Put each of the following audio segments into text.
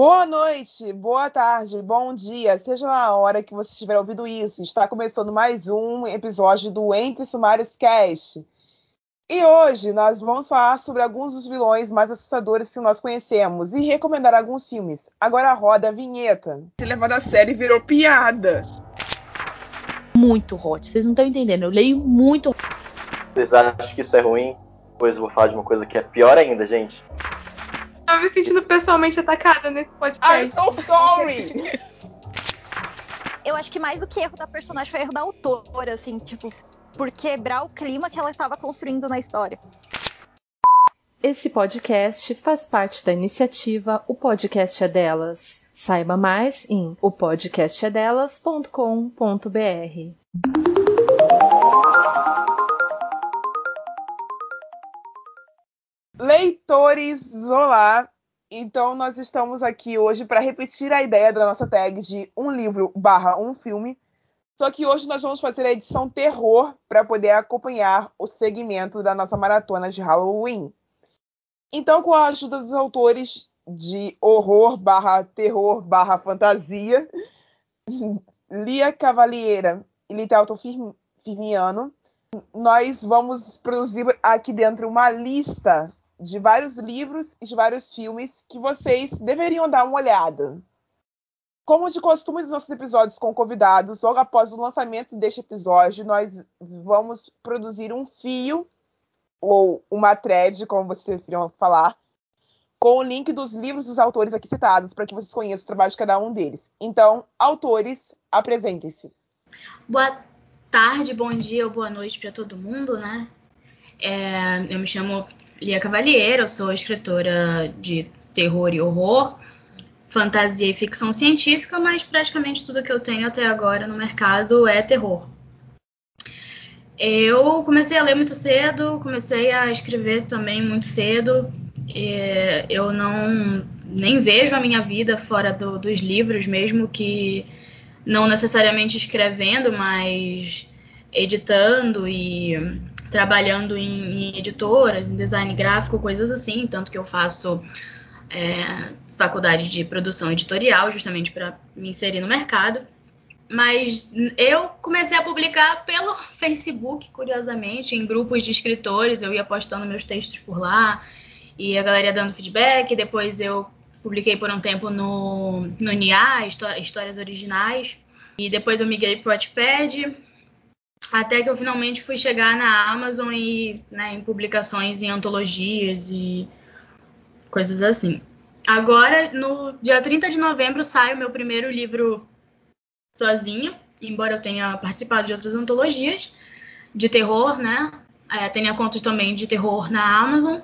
Boa noite, boa tarde, bom dia, seja na hora que você estiver ouvindo isso. Está começando mais um episódio do Entre Sumários Cast. E hoje nós vamos falar sobre alguns dos vilões mais assustadores que nós conhecemos e recomendar alguns filmes. Agora roda a vinheta. Se levar a série virou piada. Muito hot, vocês não estão entendendo. Eu leio muito. Vocês acham que isso é ruim? Pois eu vou falar de uma coisa que é pior ainda, gente tô me sentindo pessoalmente atacada nesse podcast. I'm so sorry! Eu acho que mais do que erro da personagem foi erro da autora, assim, tipo, por quebrar o clima que ela estava construindo na história. Esse podcast faz parte da iniciativa O Podcast é Delas. Saiba mais em opodcastedelas.com.br. Leitores, olá! Então, nós estamos aqui hoje para repetir a ideia da nossa tag de um livro barra um filme. Só que hoje nós vamos fazer a edição terror para poder acompanhar o segmento da nossa maratona de Halloween. Então, com a ajuda dos autores de horror barra terror barra fantasia, Lia Cavalieira e Litelton Firmiano, nós vamos produzir aqui dentro uma lista de vários livros e de vários filmes que vocês deveriam dar uma olhada. Como de costume dos nossos episódios com convidados, logo após o lançamento deste episódio, nós vamos produzir um fio ou uma thread, como vocês preferiam falar, com o link dos livros dos autores aqui citados, para que vocês conheçam o trabalho de cada um deles. Então, autores, apresentem-se. Boa tarde, bom dia ou boa noite para todo mundo, né? É, eu me chamo Lia Cavalheiro, eu sou escritora de terror e horror, fantasia e ficção científica, mas praticamente tudo que eu tenho até agora no mercado é terror. Eu comecei a ler muito cedo, comecei a escrever também muito cedo. eu não nem vejo a minha vida fora do, dos livros, mesmo que não necessariamente escrevendo, mas editando e trabalhando em, em, editoras, em design gráfico, coisas assim, tanto que eu faço é, faculdade de produção editorial, justamente para me inserir no mercado. Mas eu comecei a publicar pelo Facebook, curiosamente, em grupos de escritores, eu ia postando meus textos por lá, e a galera dando feedback, depois eu publiquei por um tempo no, no NIA, Histórias Originais, e depois eu migrei para o Wattpad, até que eu finalmente fui chegar na Amazon e né, em publicações em antologias e coisas assim. Agora, no dia 30 de novembro, sai o meu primeiro livro sozinho, embora eu tenha participado de outras antologias de terror, né? É, tenha contos também de terror na Amazon.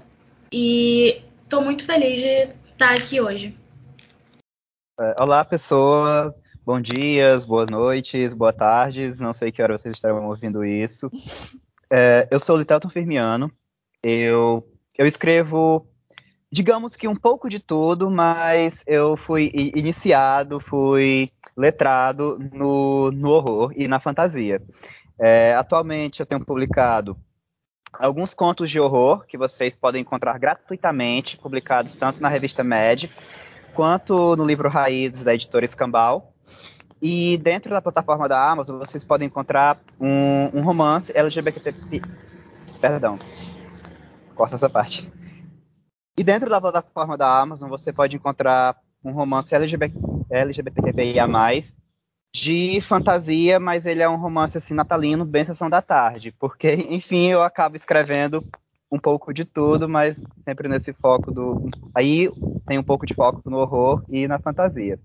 E estou muito feliz de estar aqui hoje. É, olá, pessoa. Bom dias, boas noites, boas tardes. Não sei que hora vocês estarão ouvindo isso. É, eu sou o Litelton Firmiano. Eu, eu escrevo, digamos que um pouco de tudo, mas eu fui iniciado, fui letrado no, no horror e na fantasia. É, atualmente eu tenho publicado alguns contos de horror que vocês podem encontrar gratuitamente, publicados tanto na revista Med quanto no livro Raízes da editora Escambau. E dentro da plataforma da Amazon, vocês podem encontrar um, um romance LGBT. Perdão. Corta essa parte. E dentro da plataforma da Amazon, você pode encontrar um romance LGBT, LGBTQIA+, de fantasia, mas ele é um romance assim natalino, bem sessão da tarde, porque enfim, eu acabo escrevendo um pouco de tudo, mas sempre nesse foco do aí tem um pouco de foco no horror e na fantasia.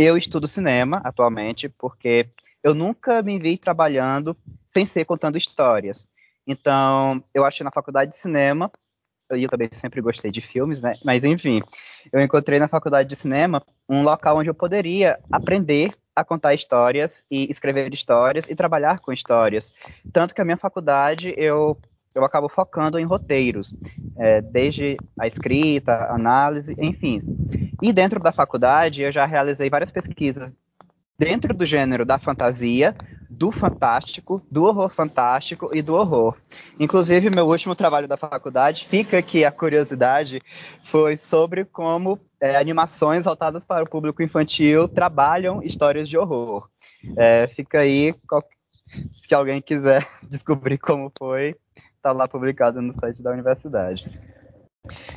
Eu estudo cinema atualmente porque eu nunca me vi trabalhando sem ser contando histórias. Então, eu achei na faculdade de cinema, eu também sempre gostei de filmes, né? Mas enfim, eu encontrei na faculdade de cinema um local onde eu poderia aprender a contar histórias e escrever histórias e trabalhar com histórias. Tanto que a minha faculdade eu eu acabo focando em roteiros, é, desde a escrita, análise, enfim. E dentro da faculdade, eu já realizei várias pesquisas dentro do gênero da fantasia, do fantástico, do horror fantástico e do horror. Inclusive, meu último trabalho da faculdade, fica aqui a curiosidade, foi sobre como é, animações voltadas para o público infantil trabalham histórias de horror. É, fica aí, se alguém quiser descobrir como foi, está lá publicado no site da universidade.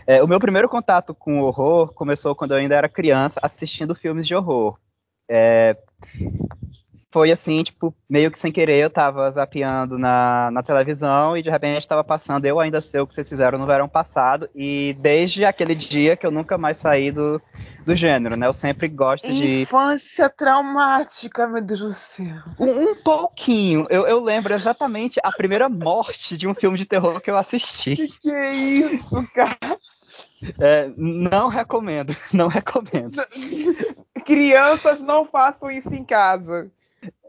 É, o meu primeiro contato com o horror começou quando eu ainda era criança, assistindo filmes de horror. É, foi assim, tipo, meio que sem querer, eu tava zapeando na, na televisão e de repente tava passando Eu Ainda Sei O Que Vocês Fizeram no Verão Passado e desde aquele dia que eu nunca mais saí do, do gênero, né? Eu sempre gosto de... Infância traumática, meu Deus do céu. Um, um pouquinho. Eu, eu lembro exatamente a primeira morte de um filme de terror que eu assisti. Que que é isso, cara? É, não recomendo, não recomendo. Crianças não façam isso em casa.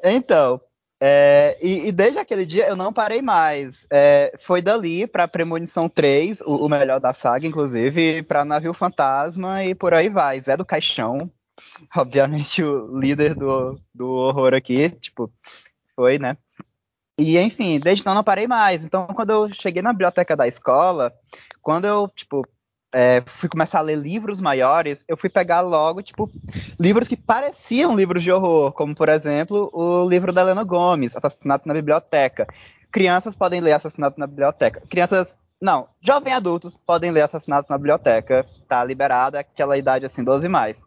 Então, é, e, e, desde aquele dia eu não parei mais. É, foi dali para Premonição 3, o, o, melhor da saga, inclusive, para Navio Fantasma e por aí vai. Zé do Caixão, obviamente o líder do, do horror aqui, tipo, foi, né? E enfim, desde então não parei mais. Então, quando eu cheguei na biblioteca da escola, quando eu, tipo, é, fui começar a ler livros maiores, eu fui pegar logo, tipo, livros que pareciam livros de horror, como, por exemplo, o livro da Helena Gomes, Assassinato na Biblioteca. Crianças podem ler Assassinato na Biblioteca. Crianças, não, jovens adultos podem ler Assassinato na Biblioteca, tá liberado, é aquela idade, assim, 12 mais.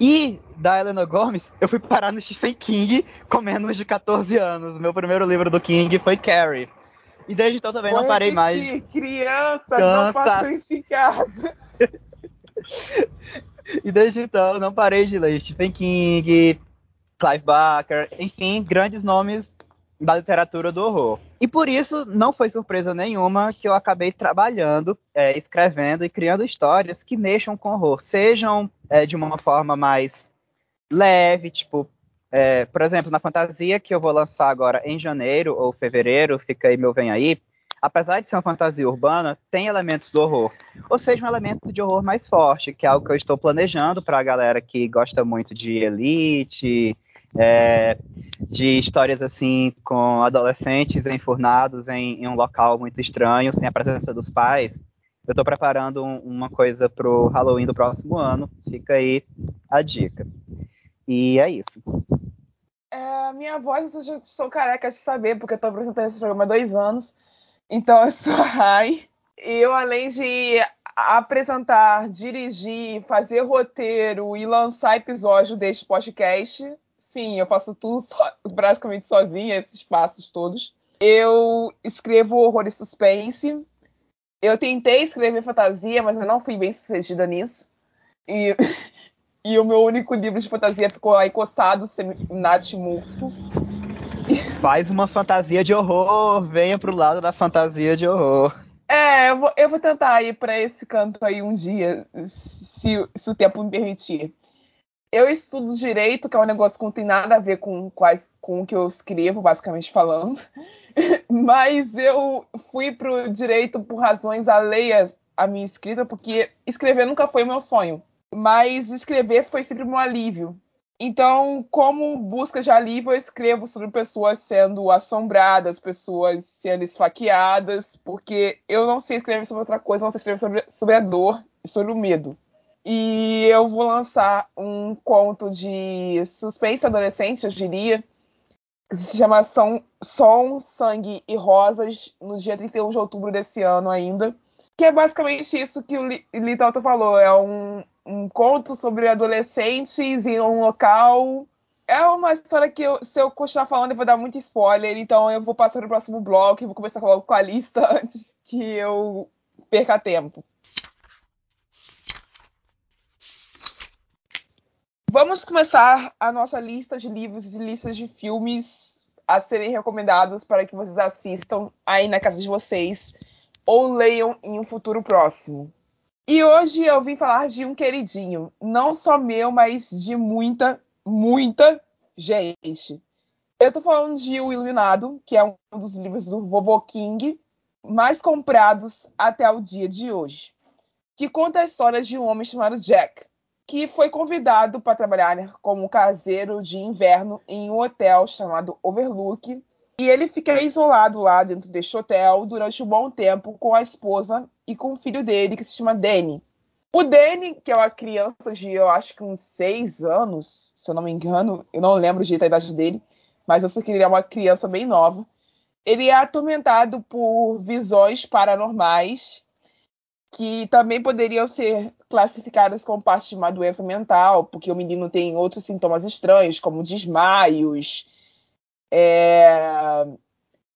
E da Helena Gomes, eu fui parar no Stephen King com menos de 14 anos. Meu primeiro livro do King foi Carrie. E desde então também Vou não parei mais. Crianças, Cansa. não façam isso em casa. e desde então não parei de ler Stephen King, Clive Barker, enfim, grandes nomes da literatura do horror. E por isso não foi surpresa nenhuma que eu acabei trabalhando, é, escrevendo e criando histórias que mexam com horror, sejam é, de uma forma mais leve, tipo é, por exemplo, na fantasia que eu vou lançar agora em janeiro ou fevereiro, fica aí meu vem aí, apesar de ser uma fantasia urbana, tem elementos do horror. Ou seja, um elemento de horror mais forte, que é algo que eu estou planejando para a galera que gosta muito de Elite, é, de histórias assim com adolescentes enfurnados em, em, um local muito estranho, sem a presença dos pais. Eu estou preparando um, uma coisa para o Halloween do próximo ano, fica aí a dica. E é isso. É, minha voz, eu já estou careca de saber, porque eu estou apresentando esse programa há dois anos. Então, eu sou a Rai. Eu, além de apresentar, dirigir, fazer roteiro e lançar episódio deste podcast, sim, eu faço tudo so, praticamente sozinha, esses passos todos. Eu escrevo horror e suspense. Eu tentei escrever fantasia, mas eu não fui bem sucedida nisso. E E o meu único livro de fantasia ficou aí encostado, natimurto. Faz uma fantasia de horror, venha pro lado da fantasia de horror. É, eu vou, eu vou tentar ir para esse canto aí um dia, se, se, o tempo me permitir. Eu estudo direito, que é um negócio que não tem nada a ver com, quais, com o que eu escrevo, basicamente falando. Mas eu fui pro direito por razões alheias à minha escrita, porque escrever nunca foi o meu sonho mas escrever foi sempre um alívio. Então, como busca de alívio, eu escrevo sobre pessoas sendo assombradas, pessoas sendo esfaqueadas, porque eu não sei escrever sobre outra coisa, não sei escrever sobre, sobre a dor e sobre o medo. E eu vou lançar um conto de suspense adolescente, eu diria, que se chama Som, Som, Sangue e Rosas, no dia 31 de outubro desse ano ainda. Que é basicamente isso que o Litoto falou. É um, um conto sobre adolescentes em um local. É uma história que, eu, se eu continuar falando, eu vou dar muito spoiler, então eu vou passar para o próximo bloco e vou começar logo com a lista antes que eu perca tempo. Vamos começar a nossa lista de livros e listas de filmes a serem recomendados para que vocês assistam aí na casa de vocês ou leiam em um futuro próximo. E hoje eu vim falar de um queridinho, não só meu, mas de muita, muita gente. Eu tô falando de O Iluminado, que é um dos livros do Vovô King mais comprados até o dia de hoje, que conta a história de um homem chamado Jack, que foi convidado para trabalhar como caseiro de inverno em um hotel chamado Overlook, e ele fica isolado lá dentro deste hotel durante um bom tempo com a esposa e com o filho dele, que se chama Danny. O Danny, que é uma criança de, eu acho que uns seis anos, se eu não me engano, eu não lembro o jeito da idade dele, mas eu sei que ele é uma criança bem nova. Ele é atormentado por visões paranormais que também poderiam ser classificadas como parte de uma doença mental, porque o menino tem outros sintomas estranhos, como desmaios, é,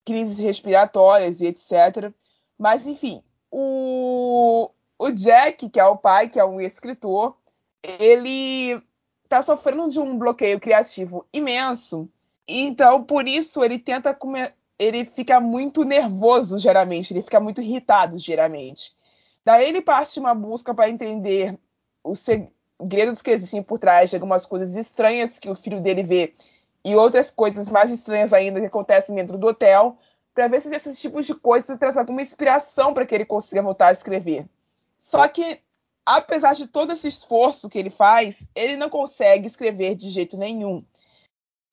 crises respiratórias e etc. Mas, enfim, o, o Jack, que é o pai, que é um escritor, ele está sofrendo de um bloqueio criativo imenso. Então, por isso, ele tenta comer. Ele fica muito nervoso, geralmente, ele fica muito irritado, geralmente. Daí ele parte uma busca para entender os segredos que existem por trás de algumas coisas estranhas que o filho dele vê e outras coisas mais estranhas ainda que acontecem dentro do hotel, para ver se esses tipos de coisas trazem alguma inspiração para que ele consiga voltar a escrever. Só que, apesar de todo esse esforço que ele faz, ele não consegue escrever de jeito nenhum.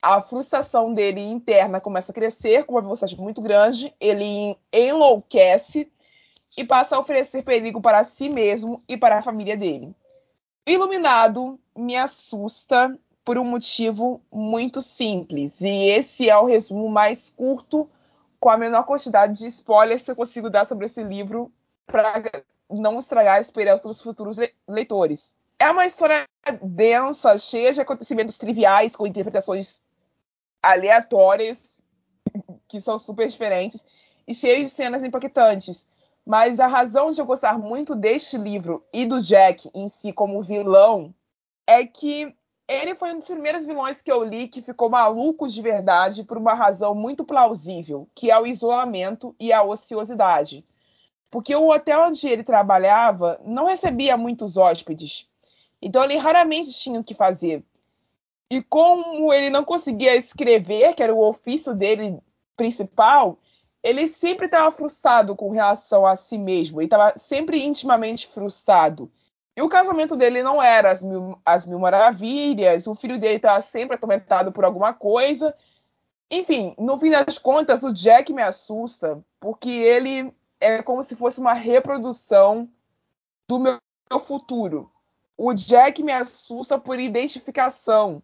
A frustração dele interna começa a crescer com uma velocidade muito grande, ele enlouquece e passa a oferecer perigo para si mesmo e para a família dele. Iluminado me assusta por um motivo muito simples, e esse é o resumo mais curto, com a menor quantidade de spoilers que eu consigo dar sobre esse livro para não estragar a esperança dos futuros leitores. É uma história densa, cheia de acontecimentos triviais, com interpretações aleatórias, que são super diferentes, e cheia de cenas impactantes. Mas a razão de eu gostar muito deste livro e do Jack em si como vilão é que ele foi um dos primeiros vilões que eu li que ficou maluco de verdade por uma razão muito plausível, que é o isolamento e a ociosidade. Porque o hotel onde ele trabalhava não recebia muitos hóspedes. Então ele raramente tinha o que fazer. E como ele não conseguia escrever, que era o ofício dele principal, ele sempre estava frustrado com relação a si mesmo, ele estava sempre intimamente frustrado. E o casamento dele não era as mil, as mil maravilhas, o filho dele estava sempre atormentado por alguma coisa. Enfim, no fim das contas, o Jack me assusta, porque ele é como se fosse uma reprodução do meu, meu futuro. O Jack me assusta por identificação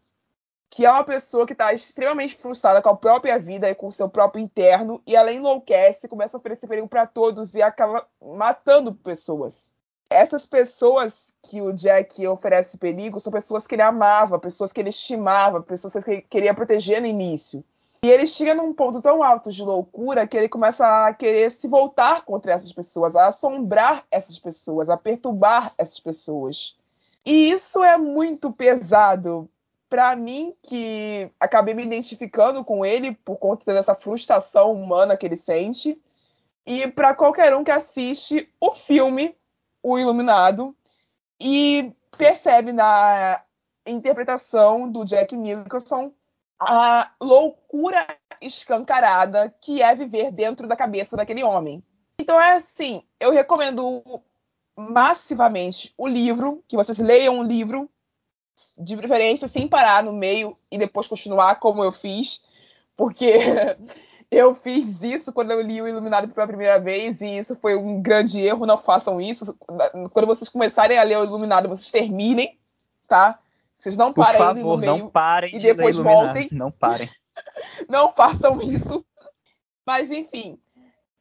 que é uma pessoa que está extremamente frustrada com a própria vida e com o seu próprio interno, e ela enlouquece, começa a oferecer perigo para todos e acaba matando pessoas. Essas pessoas que o Jack oferece perigo são pessoas que ele amava, pessoas que ele estimava, pessoas que ele queria proteger no início. E ele chega num ponto tão alto de loucura que ele começa a querer se voltar contra essas pessoas, a assombrar essas pessoas, a perturbar essas pessoas. E isso é muito pesado para mim, que acabei me identificando com ele por conta dessa frustração humana que ele sente, e para qualquer um que assiste o filme O Iluminado e percebe na interpretação do Jack Nicholson a loucura escancarada que é viver dentro da cabeça daquele homem. Então é assim, eu recomendo massivamente o livro, que vocês leiam o livro, de preferência sem parar no meio e depois continuar como eu fiz, porque eu fiz isso quando eu li o Iluminado pela primeira vez e isso foi um grande erro. Não façam isso. Quando vocês começarem a ler o Iluminado, vocês terminem, tá? Vocês não parem Por favor, no meio não parem e de depois voltem. Não parem. não façam isso. Mas enfim,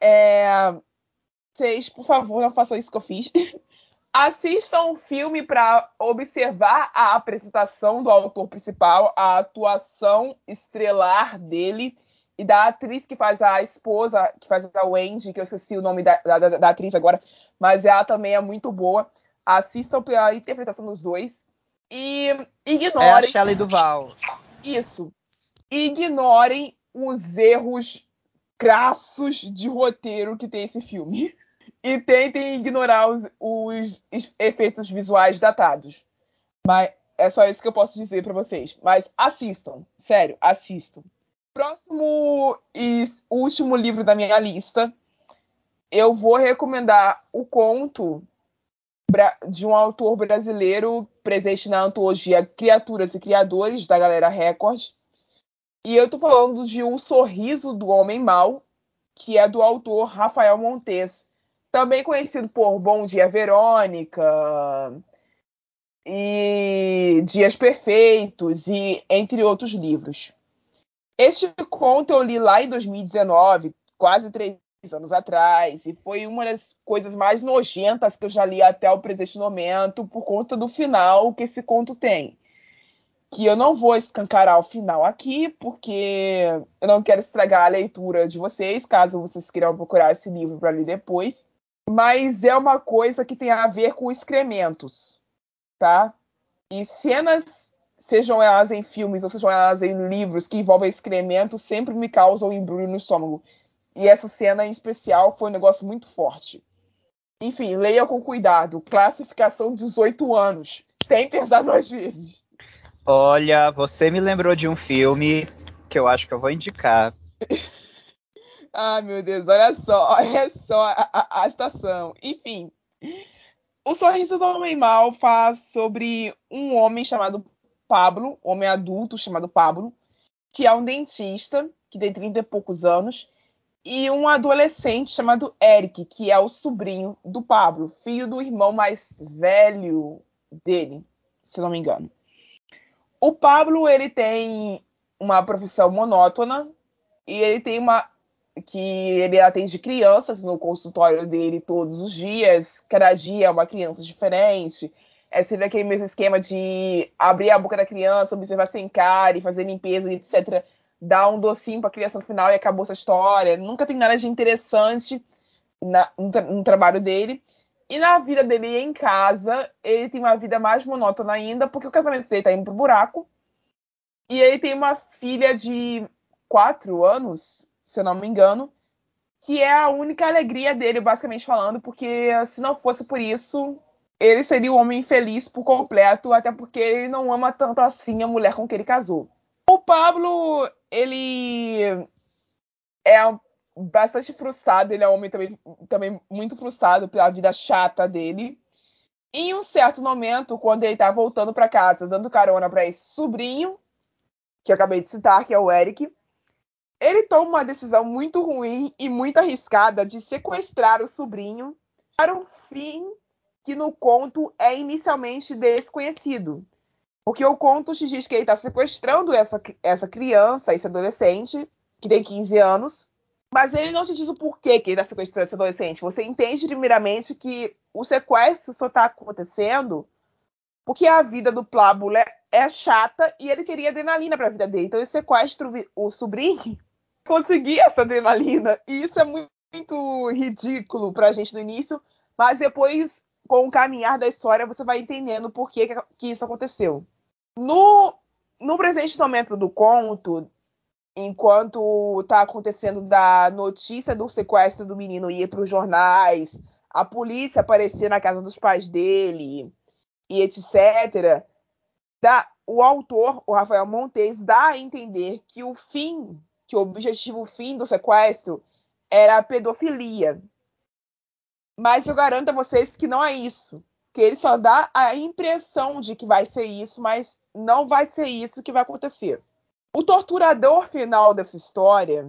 é... vocês, por favor, não façam isso que eu fiz. Assistam o filme para observar a apresentação do autor principal, a atuação estrelar dele e da atriz que faz a esposa, que faz a Wendy, que eu esqueci o nome da, da, da atriz agora, mas ela também é muito boa. Assistam pela interpretação dos dois. E ignorem. É a Shelley Duval. Isso. Ignorem os erros crassos de roteiro que tem esse filme e tentem ignorar os, os, efeitos visuais datados. Mas é só isso que eu posso dizer para vocês. Mas assistam, sério, assistam. Próximo e último livro da minha lista, eu vou recomendar o conto de um autor brasileiro presente na antologia Criaturas e Criadores, da galera Record. E eu tô falando de O Sorriso do Homem Mau, que é do autor Rafael Montes também conhecido por Bom Dia Verônica e Dias Perfeitos e entre outros livros. Este conto eu li lá em 2019, quase três anos atrás, e foi uma das coisas mais nojentas que eu já li até o presente momento, por conta do final que esse conto tem. Que eu não vou escancarar o final aqui, porque eu não quero estragar a leitura de vocês, caso vocês queiram procurar esse livro para ler depois. Mas é uma coisa que tem a ver com excrementos, tá? E cenas, sejam elas em filmes ou sejam elas em livros que envolvem excrementos, sempre me causam embrulho no estômago. E essa cena em especial foi um negócio muito forte. Enfim, leia com cuidado. Classificação 18 anos. Sem pensar duas vezes. Olha, você me lembrou de um filme que eu acho que eu vou indicar. ah, meu Deus, olha só, olha só a, a, a estação. Enfim, o Sorriso do Homem Mal faz sobre um homem chamado Pablo, homem adulto chamado Pablo, que é um dentista, que tem 30 e poucos anos, e um adolescente chamado Eric, que é o sobrinho do Pablo, filho do irmão mais velho dele, se não me engano. O Pablo ele tem uma profissão monótona e ele tem uma que ele atende crianças no consultório dele todos os dias, cada dia é uma criança diferente. É sempre aquele mesmo esquema de abrir a boca da criança, observar sem cara e fazer limpeza, etc dá um docinho pra criança no final e acabou essa história. Nunca tem nada de interessante na, no, no, trabalho dele. E na vida dele em casa, ele tem uma vida mais monótona ainda, porque o casamento dele tá indo pro buraco. E ele tem uma filha de quatro anos, se eu não me engano, que é a única alegria dele, basicamente falando, porque se não fosse por isso, ele seria o homem infeliz por completo, até porque ele não ama tanto assim a mulher com que ele casou. O Pablo, ele é bastante frustrado, ele é um homem também, também muito frustrado pela vida chata dele. Em um certo momento, quando ele tá voltando para casa, dando carona para esse sobrinho, que eu acabei de citar, que é o Eric, ele toma uma decisão muito ruim e muito arriscada de sequestrar o sobrinho para um fim que no conto é inicialmente desconhecido. Porque o conto te diz que ele está sequestrando essa, essa criança, esse adolescente, que tem 15 anos, mas ele não te diz o porquê que ele está sequestrando esse adolescente. Você entende, primeiramente, que o sequestro só está acontecendo porque a vida do Plábulo é, chata e ele queria adrenalina para a vida dele. Então ele sequestra o, sobrinho conseguir essa adrenalina. E isso é muito, muito ridículo para a gente no início, mas depois, com o caminhar da história, você vai entendendo por que, que isso aconteceu. No, no presente momento do conto, enquanto está acontecendo da notícia do sequestro do menino ir para os jornais, a polícia aparecer na casa dos pais dele e etc., dá, o autor, o Rafael Montes, dá a entender que o fim, que o objetivo fim do sequestro era a pedofilia. Mas eu garanto a vocês que não é isso que ele só dá a impressão de que vai ser isso, mas não vai ser isso que vai acontecer. O torturador final dessa história,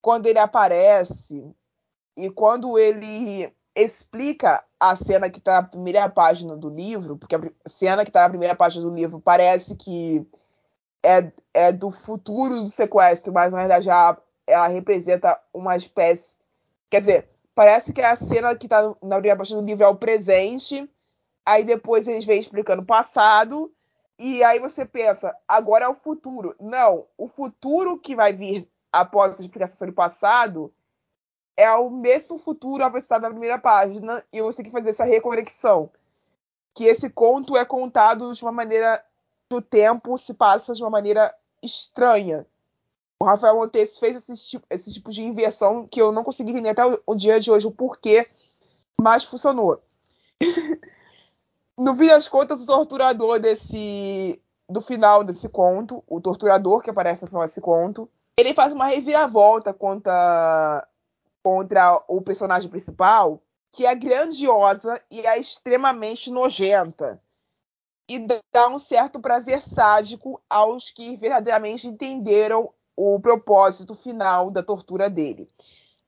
quando ele aparece e quando ele explica a cena que está na primeira página do livro, porque a cena que está na primeira página do livro parece que é, é do futuro do sequestro, mas na verdade ela, ela representa uma espécie. Quer dizer, parece que a cena que está na primeira página do livro é o presente aí depois eles vêm explicando o passado, e aí você pensa, agora é o futuro. Não, o futuro que vai vir após essa explicação sobre o passado é o mesmo futuro apresentado na primeira página, e você tem que fazer essa reconexão. Que esse conto é contado de uma maneira. O tempo se passa de uma maneira estranha. O Rafael Montes fez esse tipo, esse tipo de inversão que eu não consegui entender até o, o dia de hoje o porquê, mas funcionou. no fim das contas, o torturador desse. do final desse conto, o torturador que aparece no final desse conto, ele faz uma reviravolta contra, contra o personagem principal, que é grandiosa e é extremamente nojenta. E dá um certo prazer sádico aos que verdadeiramente entenderam o propósito final da tortura dele.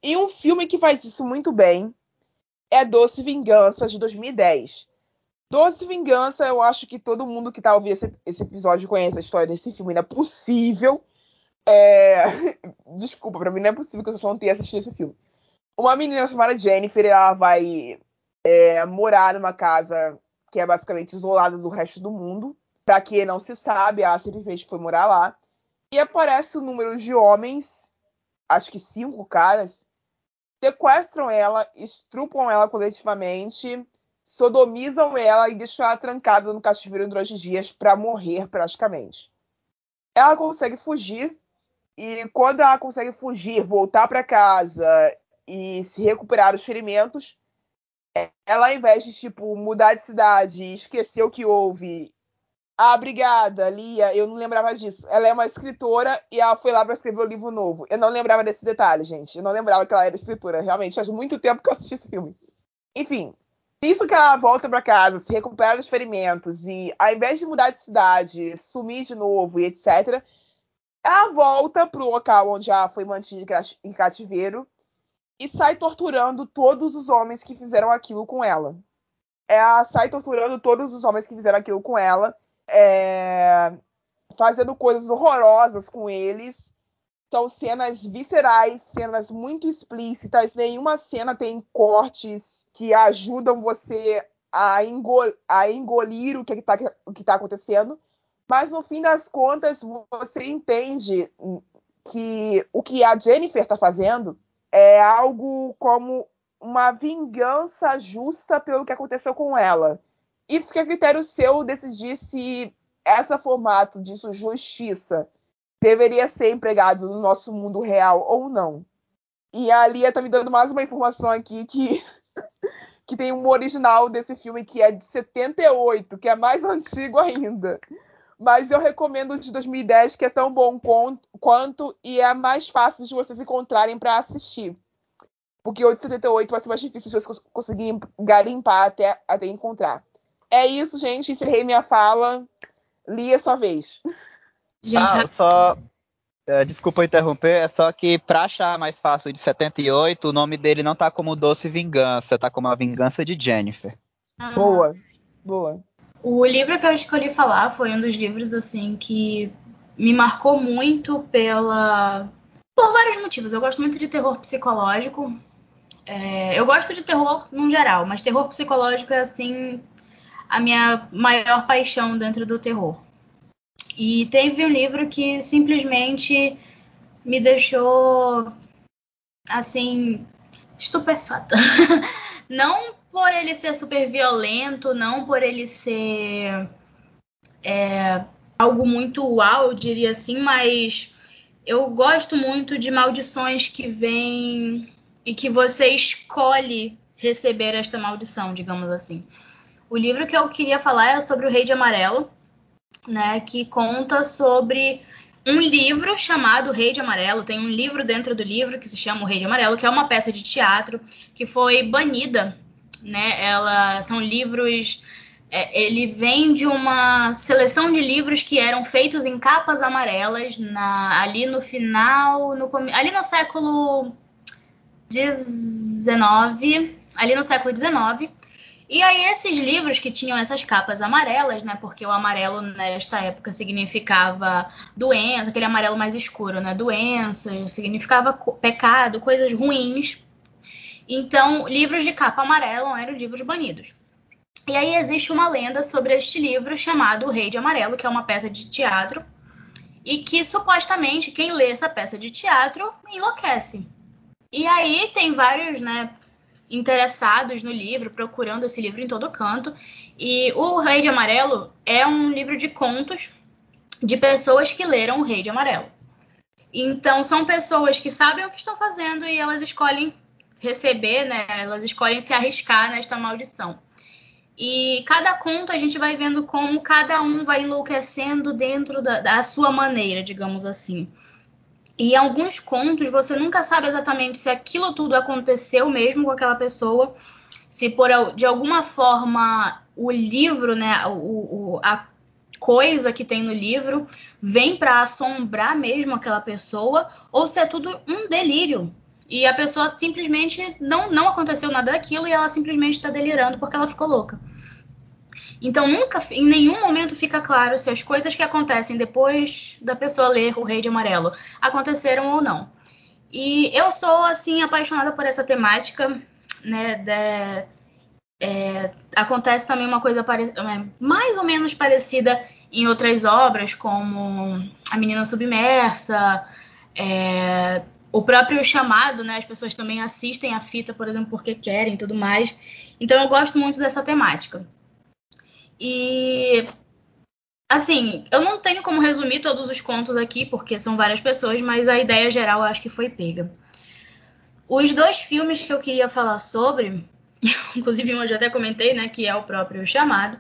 E um filme que faz isso muito bem, é Doce Vingança de 2010. Doce Vingança, eu acho que todo mundo que tá ouvindo esse, esse episódio conhece a história desse filme, não é possível. É... Desculpa, pra mim não é possível que vocês não tenham assistido esse filme. Uma menina chamada Jennifer, ela vai é, morar numa casa que é basicamente isolada do resto do mundo. Pra quem não se sabe, ela simplesmente foi morar lá. E aparece o número de homens, acho que cinco caras, sequestram ela, estrupam ela coletivamente, sodomizam ela e deixam ela trancada no cativeiro durante dias para morrer praticamente. Ela consegue fugir e quando ela consegue fugir, voltar para casa e se recuperar dos ferimentos, ela ao invés de tipo mudar de cidade, esquecer o que houve ah, obrigada, Lia. Eu não lembrava disso. Ela é uma escritora e ela foi lá para escrever o um livro novo. Eu não lembrava desse detalhe, gente. Eu não lembrava que ela era escritora. Realmente, faz muito tempo que eu assisti esse filme. Enfim, isso que ela volta para casa, se recupera dos ferimentos e, ao invés de mudar de cidade, sumir de novo e etc., ela volta pro local onde ela foi mantida em cativeiro e sai torturando todos os homens que fizeram aquilo com ela. Ela sai torturando todos os homens que fizeram aquilo com ela é, fazendo coisas horrorosas com eles. São cenas viscerais, cenas muito explícitas. Nenhuma cena tem cortes que ajudam você a, engol a engolir o que está tá acontecendo. Mas no fim das contas, você entende que o que a Jennifer está fazendo é algo como uma vingança justa pelo que aconteceu com ela. E fica a critério seu decidir se esse formato de justiça deveria ser empregado no nosso mundo real ou não. E a Lia tá me dando mais uma informação aqui que, que tem um original desse filme que é de 78, que é mais antigo ainda. Mas eu recomendo o de 2010, que é tão bom quanto e é mais fácil de vocês encontrarem para assistir. Porque o de 78 vai ser mais difícil de vocês conseguirem garimpar até, até encontrar. É isso, gente. Encerrei minha fala. Li a sua vez. Gente, ah, só. É, desculpa interromper, é só que pra achar mais fácil de 78, o nome dele não tá como Doce Vingança, tá como A Vingança de Jennifer. Ah. Boa, boa. O livro que eu escolhi falar foi um dos livros, assim, que me marcou muito pela. Por vários motivos. Eu gosto muito de terror psicológico. É... eu gosto de terror no geral, mas terror psicológico é, assim, a minha maior paixão dentro do terror. E teve um livro que simplesmente me deixou assim estupefata. não por ele ser super violento, não por ele ser é, algo muito uau, diria assim, mas eu gosto muito de maldições que vêm e que você escolhe receber esta maldição, digamos assim. O livro que eu queria falar é sobre o Rei de Amarelo, né, que conta sobre um livro chamado Rei de Amarelo. Tem um livro dentro do livro que se chama O Rei de Amarelo, que é uma peça de teatro que foi banida, né? Ela são livros é, ele vem de uma seleção de livros que eram feitos em capas amarelas na, ali no final, no, ali no século XIX, ali no século XIX, e aí, esses livros que tinham essas capas amarelas, né? Porque o amarelo nesta época significava doença, aquele amarelo mais escuro, né? Doenças, significava pecado, coisas ruins. Então, livros de capa amarela eram livros banidos. E aí existe uma lenda sobre este livro chamado O Rei de Amarelo, que é uma peça de teatro, e que supostamente quem lê essa peça de teatro enlouquece. E aí tem vários, né, interessados no livro, procurando esse livro em todo canto. E O Rei de Amarelo é um livro de contos de pessoas que leram O Rei de Amarelo. Então, são pessoas que sabem o que estão fazendo e elas escolhem receber, né? Elas escolhem se arriscar nesta maldição. E cada conto a gente vai vendo como cada um vai enlouquecendo dentro da, da sua maneira, digamos assim. E em alguns contos você nunca sabe exatamente se aquilo tudo aconteceu mesmo com aquela pessoa, se por de alguma forma o livro, né, o, o a coisa que tem no livro vem para assombrar mesmo aquela pessoa, ou se é tudo um delírio. e a pessoa simplesmente não, não aconteceu nada daquilo e ela simplesmente está delirando porque ela ficou louca. Então nunca, em nenhum momento fica claro se as coisas que acontecem depois da pessoa ler O Rei de Amarelo aconteceram ou não. E eu sou assim apaixonada por essa temática, né? De, é, acontece também uma coisa pare... É, mais ou menos parecida em outras obras, como A Menina Submersa, é, o próprio chamado, né? As pessoas também assistem a fita, por exemplo, porque querem e tudo mais. Então eu gosto muito dessa temática. E assim, eu não tenho como resumir todos os contos aqui, porque são várias pessoas, mas a ideia geral eu acho que foi pega. Os dois filmes que eu queria falar sobre, inclusive um eu já até comentei, né, que é o próprio chamado,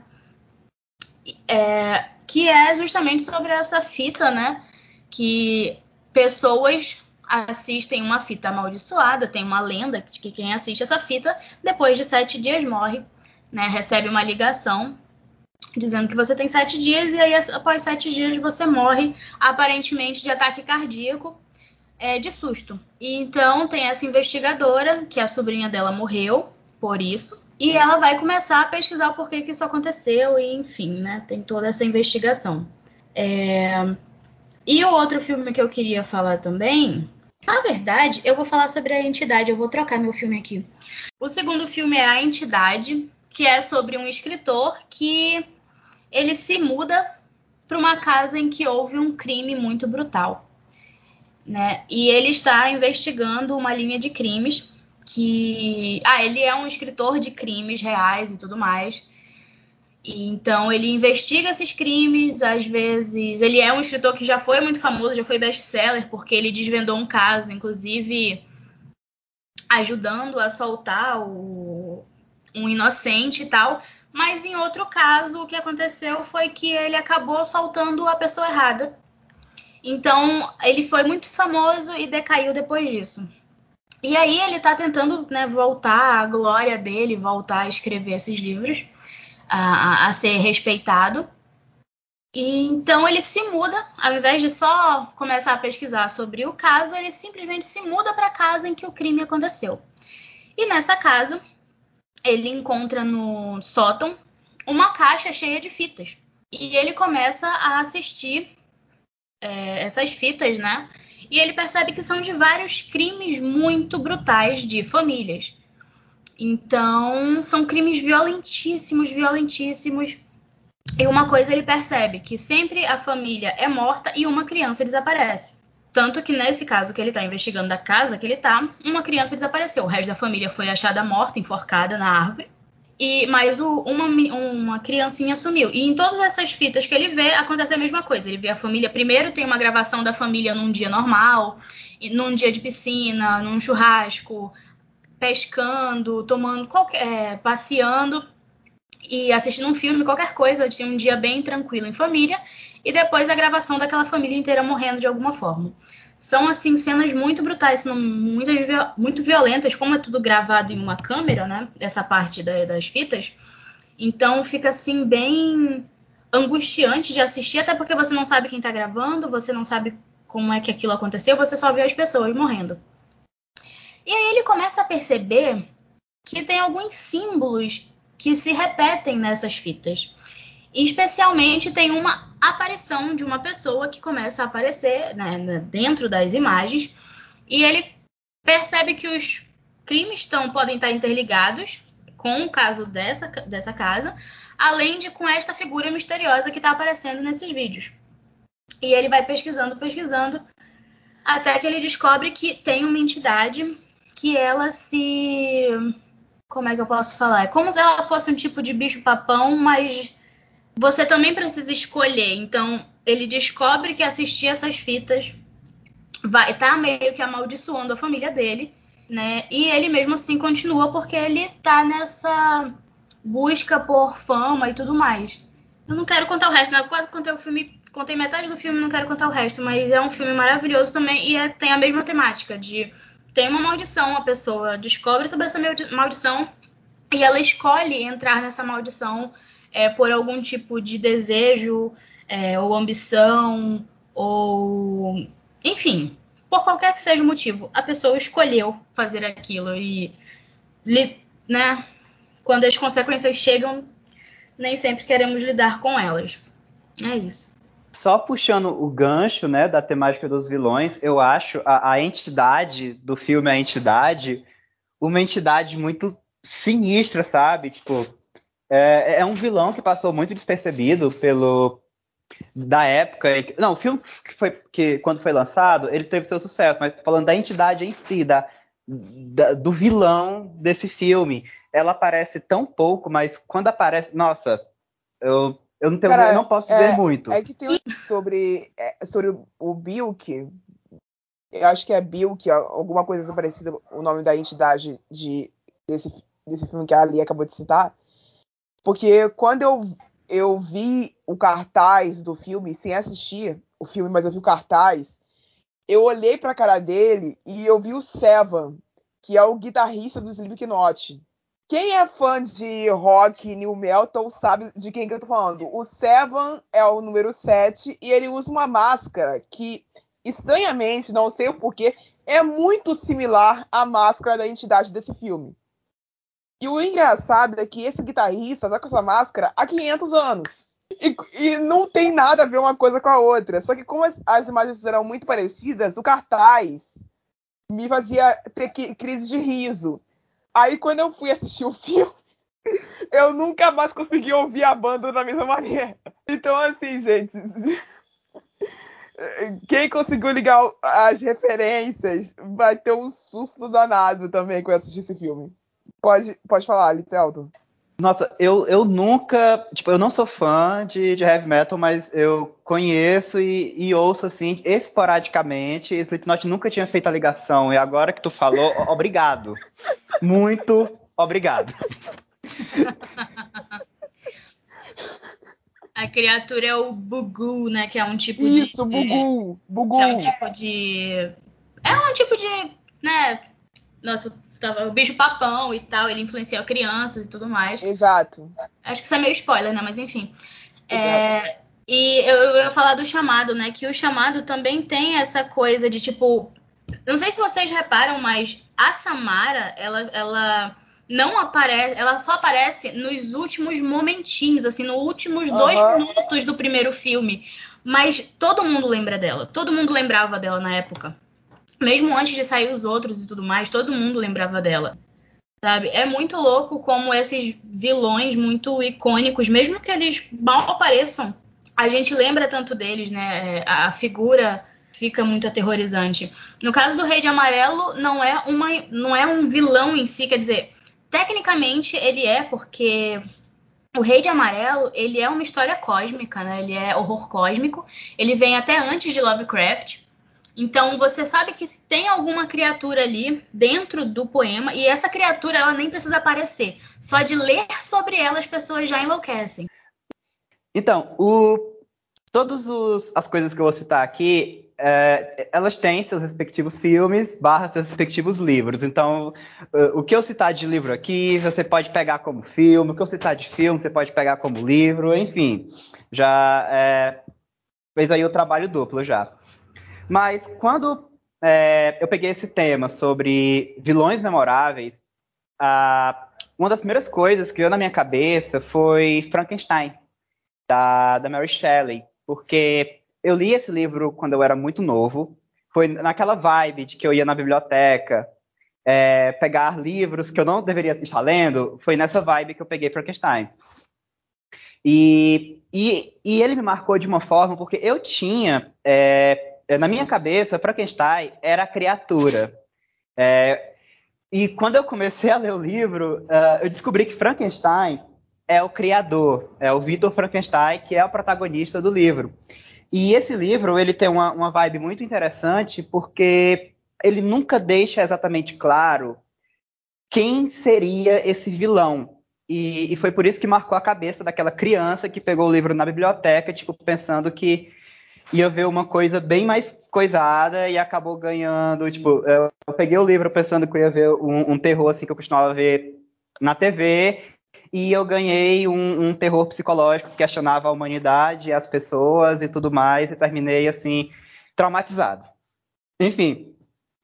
é, que é justamente sobre essa fita, né, que pessoas assistem uma fita amaldiçoada, tem uma lenda de que quem assiste essa fita, depois de sete dias morre, né, recebe uma ligação dizendo que você tem sete dias e aí após sete dias você morre aparentemente de ataque cardíaco é, de susto. E então tem essa investigadora que a sobrinha dela morreu por isso e ela vai começar a pesquisar o porquê que isso aconteceu e enfim, né? Tem toda essa investigação. É... E o outro filme que eu queria falar também, na verdade, eu vou falar sobre a entidade. Eu vou trocar meu filme aqui. O segundo filme é A Entidade, que é sobre um escritor que ele se muda para uma casa em que houve um crime muito brutal. Né? E ele está investigando uma linha de crimes que. Ah, ele é um escritor de crimes reais e tudo mais. E, então ele investiga esses crimes, às vezes. Ele é um escritor que já foi muito famoso, já foi best-seller, porque ele desvendou um caso, inclusive ajudando a soltar o, um inocente e tal. Mas em outro caso, o que aconteceu foi que ele acabou soltando a pessoa errada. Então, ele foi muito famoso e decaiu depois disso. E aí ele está tentando né, voltar à glória dele, voltar a escrever esses livros, a, a, ser respeitado. E então ele se muda, ao invés de só começar a pesquisar sobre o caso, ele simplesmente se muda para a casa em que o crime aconteceu. E nessa casa, ele encontra no sótão uma caixa cheia de fitas. E ele começa a assistir é, essas fitas, né? E ele percebe que são de vários crimes muito brutais de famílias. Então, são crimes violentíssimos, violentíssimos. E uma coisa ele percebe, que sempre a família é morta e uma criança desaparece. Tanto que nesse caso que ele está investigando da casa que ele está, uma criança desapareceu. O resto da família foi achada morta, enforcada na árvore. E mais uma, uma criancinha sumiu. E em todas essas fitas que ele vê, acontece a mesma coisa. Ele vê a família. Primeiro tem uma gravação da família num dia normal, num dia de piscina, num churrasco, pescando, tomando qualquer. É, passeando e assistindo um filme, qualquer coisa, tinha um dia bem tranquilo em família, e depois a gravação daquela família inteira morrendo de alguma forma. São, assim, cenas muito brutais, muito, violentas, como é tudo gravado em uma câmera, né? Essa parte da, das fitas. Então fica, assim, bem angustiante de assistir, até porque você não sabe quem tá gravando, você não sabe como é que aquilo aconteceu, você só vê as pessoas morrendo. E aí ele começa a perceber que tem alguns símbolos que se repetem nessas fitas. E especialmente tem uma aparição de uma pessoa que começa a aparecer né, dentro das imagens e ele percebe que os crimes estão, podem estar interligados com o caso dessa, dessa casa, além de com esta figura misteriosa que está aparecendo nesses vídeos. E ele vai pesquisando, pesquisando, até que ele descobre que tem uma entidade que ela se como é que eu posso falar? É como se ela fosse um tipo de bicho-papão, mas você também precisa escolher. Então, ele descobre que assistir essas fitas vai tá meio que amaldiçoando a família dele, né? E ele mesmo assim continua porque ele tá nessa busca por fama e tudo mais. Eu não quero contar o resto, né? Quase contei o filme, contei metade do filme, não quero contar o resto, mas é um filme maravilhoso também e é, tem a mesma temática de tem uma maldição, a pessoa descobre sobre essa maldição e ela escolhe entrar nessa maldição é, por algum tipo de desejo é, ou ambição ou enfim por qualquer que seja o motivo, a pessoa escolheu fazer aquilo e, né, quando as consequências chegam, nem sempre queremos lidar com elas. É isso. Só puxando o gancho, né, da temática dos vilões, eu acho a, a entidade do filme A Entidade uma entidade muito sinistra, sabe? Tipo, é, é um vilão que passou muito despercebido pelo da época. Não, o filme que foi que quando foi lançado, ele teve seu sucesso, mas falando da entidade em si, da, da, do vilão desse filme, ela aparece tão pouco, mas quando aparece, nossa, eu eu não, tenho, Cara, eu não posso dizer é, muito. É que tem sobre, é, sobre o Bilk. Eu acho que é Bilk, alguma coisa parecida, o nome da entidade de, desse, desse filme que a Ali acabou de citar. Porque quando eu, eu vi o cartaz do filme, sem assistir o filme, mas eu vi o cartaz, eu olhei pra cara dele e eu vi o Sevan, que é o guitarrista do Slipknot. Quem é fã de rock new metal sabe de quem que eu tô falando. O Seven é o número 7 e ele usa uma máscara que, estranhamente, não sei o porquê, é muito similar à máscara da entidade desse filme. E o engraçado é que esse guitarrista tá com essa máscara há 500 anos. E, e, não tem nada a ver uma coisa com a outra. Só que como as, as imagens eram muito parecidas, o cartaz me fazia ter crise de riso. Aí quando eu fui assistir o filme, eu nunca mais consegui ouvir a banda da mesma maneira. Então, assim, gente. Quem conseguiu ligar as referências vai ter um susto danado também quando assistir esse filme. Pode, pode falar, Litelton. Nossa, eu, eu nunca. Tipo, eu não sou fã de, de heavy metal, mas eu conheço e, e, ouço, assim, esporadicamente. Slipknot nunca tinha feito a ligação. E agora que tu falou, obrigado. Muito obrigado. A criatura é o Bugu, né? Que é um tipo Isso, de. Isso, Bugu. Bugu. Que é um tipo de. É um tipo de. né? Nossa, tava o bicho papão e tal, ele influenciou crianças e tudo mais. Exato. Acho que isso é meio spoiler, né? Mas enfim. É, e eu, eu ia falar do chamado, né? Que o chamado também tem essa coisa de tipo. Não sei se vocês reparam, mas a Samara, ela, ela não aparece, ela só aparece nos últimos momentinhos, assim, nos últimos uhum. dois minutos do primeiro filme. Mas todo mundo lembra dela, todo mundo lembrava dela na época mesmo antes de sair os outros e tudo mais, todo mundo lembrava dela. Sabe? É muito louco como esses vilões muito icônicos, mesmo que eles mal apareçam, a gente lembra tanto deles, né? A figura fica muito aterrorizante. No caso do Rei de Amarelo, não é, uma, não é um vilão em si, quer dizer, tecnicamente ele é, porque o Rei de Amarelo, ele é uma história cósmica, né? Ele é horror cósmico. Ele vem até antes de Lovecraft. Então você sabe que tem alguma criatura ali dentro do poema e essa criatura ela nem precisa aparecer. Só de ler sobre ela as pessoas já enlouquecem. Então, o, todas as coisas que eu vou citar aqui, é, elas têm seus respectivos filmes, barra seus respectivos livros. Então, o que eu citar de livro aqui, você pode pegar como filme, o que eu citar de filme, você pode pegar como livro, enfim. Já é, fez aí o trabalho duplo já. Mas quando é, eu peguei esse tema sobre vilões memoráveis, uma das primeiras coisas que veio na minha cabeça foi Frankenstein, da, da Mary Shelley, porque eu li esse livro quando eu era muito novo, foi naquela vibe de que eu ia na biblioteca, é, pegar livros que eu não deveria estar lendo, foi nessa vibe que eu peguei Frankenstein. E, e, e ele me marcou de uma forma porque eu tinha é, na minha cabeça, Frankenstein era a criatura. É, e quando eu comecei a ler o livro, uh, eu descobri que Frankenstein é o criador, é o Victor Frankenstein, que é o protagonista do livro. E esse livro, ele tem uma, uma vibe muito interessante, porque ele nunca deixa exatamente claro quem seria esse vilão. E, e, foi por isso que marcou a cabeça daquela criança que pegou o livro na biblioteca, tipo, pensando que ia ver uma coisa bem mais coisada e acabou ganhando. Tipo, eu, peguei o livro pensando que eu ia ver um, um terror assim que eu costumava ver na TV. E eu ganhei um, um, terror psicológico que questionava a humanidade, as pessoas e tudo mais, e terminei assim, traumatizado. Enfim,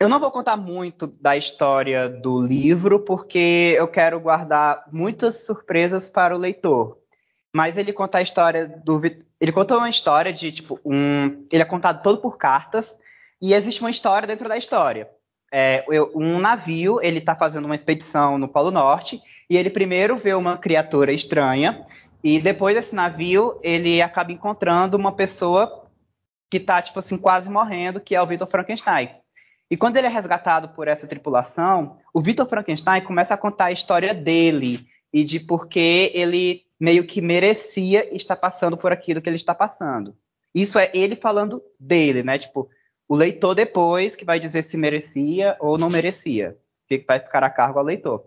eu não vou contar muito da história do livro, porque eu quero guardar muitas surpresas para o leitor. Mas ele conta a história do. Ele conta uma história de, tipo, um. Ele é contado todo por cartas, e existe uma história dentro da história. É, um navio, ele está fazendo uma expedição no Polo Norte, e ele primeiro vê uma criatura estranha, e depois desse navio, ele acaba encontrando uma pessoa que está, tipo assim, quase morrendo, que é o Victor Frankenstein. E quando ele é resgatado por essa tripulação, o Victor Frankenstein começa a contar a história dele e de por que ele meio que merecia estar passando por aquilo que ele está passando. Isso é ele falando dele, né? Tipo, o leitor depois que vai dizer se merecia ou não merecia, que vai ficar a cargo ao leitor.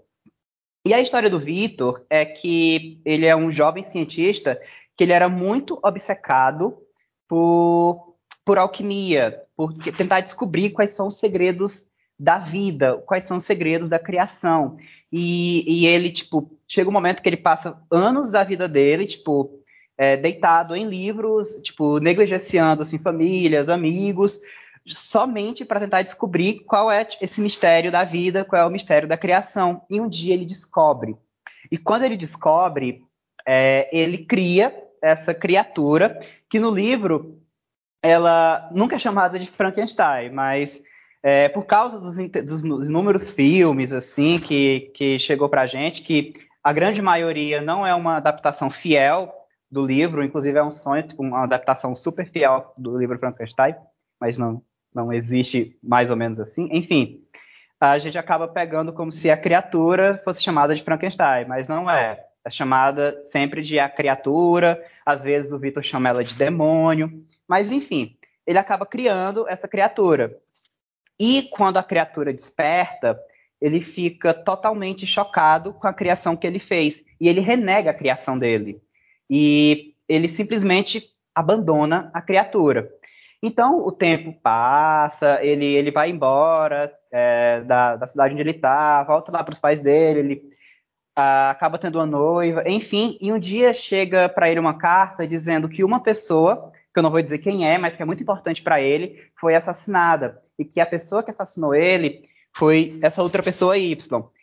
E a história do Victor é que ele é um jovem cientista que ele era muito obcecado por, por alquimia, por tentar descobrir quais são os segredos da vida, quais são os segredos da criação. E, e ele, tipo, chega um momento que ele passa anos da vida dele, tipo, é, deitado em livros, tipo, negligenciando, assim, famílias, amigos, somente para tentar descobrir qual é esse mistério da vida, qual é o mistério da criação. E um dia ele descobre. E quando ele descobre, é, ele cria essa criatura que no livro ela nunca é chamada de Frankenstein, mas é, por causa dos, dos, inúmeros filmes assim que, que chegou para a gente, que a grande maioria não é uma adaptação fiel do livro, inclusive é um sonho, tipo, uma adaptação super fiel do livro Frankenstein, mas não, não existe mais ou menos assim. Enfim, a gente acaba pegando como se a criatura fosse chamada de Frankenstein, mas não é. É chamada sempre de a criatura, às vezes o Victor chama ela de demônio, mas enfim, ele acaba criando essa criatura. E quando a criatura desperta, ele fica totalmente chocado com a criação que ele fez e ele renega a criação dele. E ele simplesmente abandona a criatura. Então o tempo passa, ele, ele vai embora é, da, da cidade onde ele está, volta lá para os pais dele, ele ah, acaba tendo uma noiva, enfim, e um dia chega para ele uma carta dizendo que uma pessoa, que eu não vou dizer quem é, mas que é muito importante para ele, foi assassinada e que a pessoa que assassinou ele foi essa outra pessoa Y.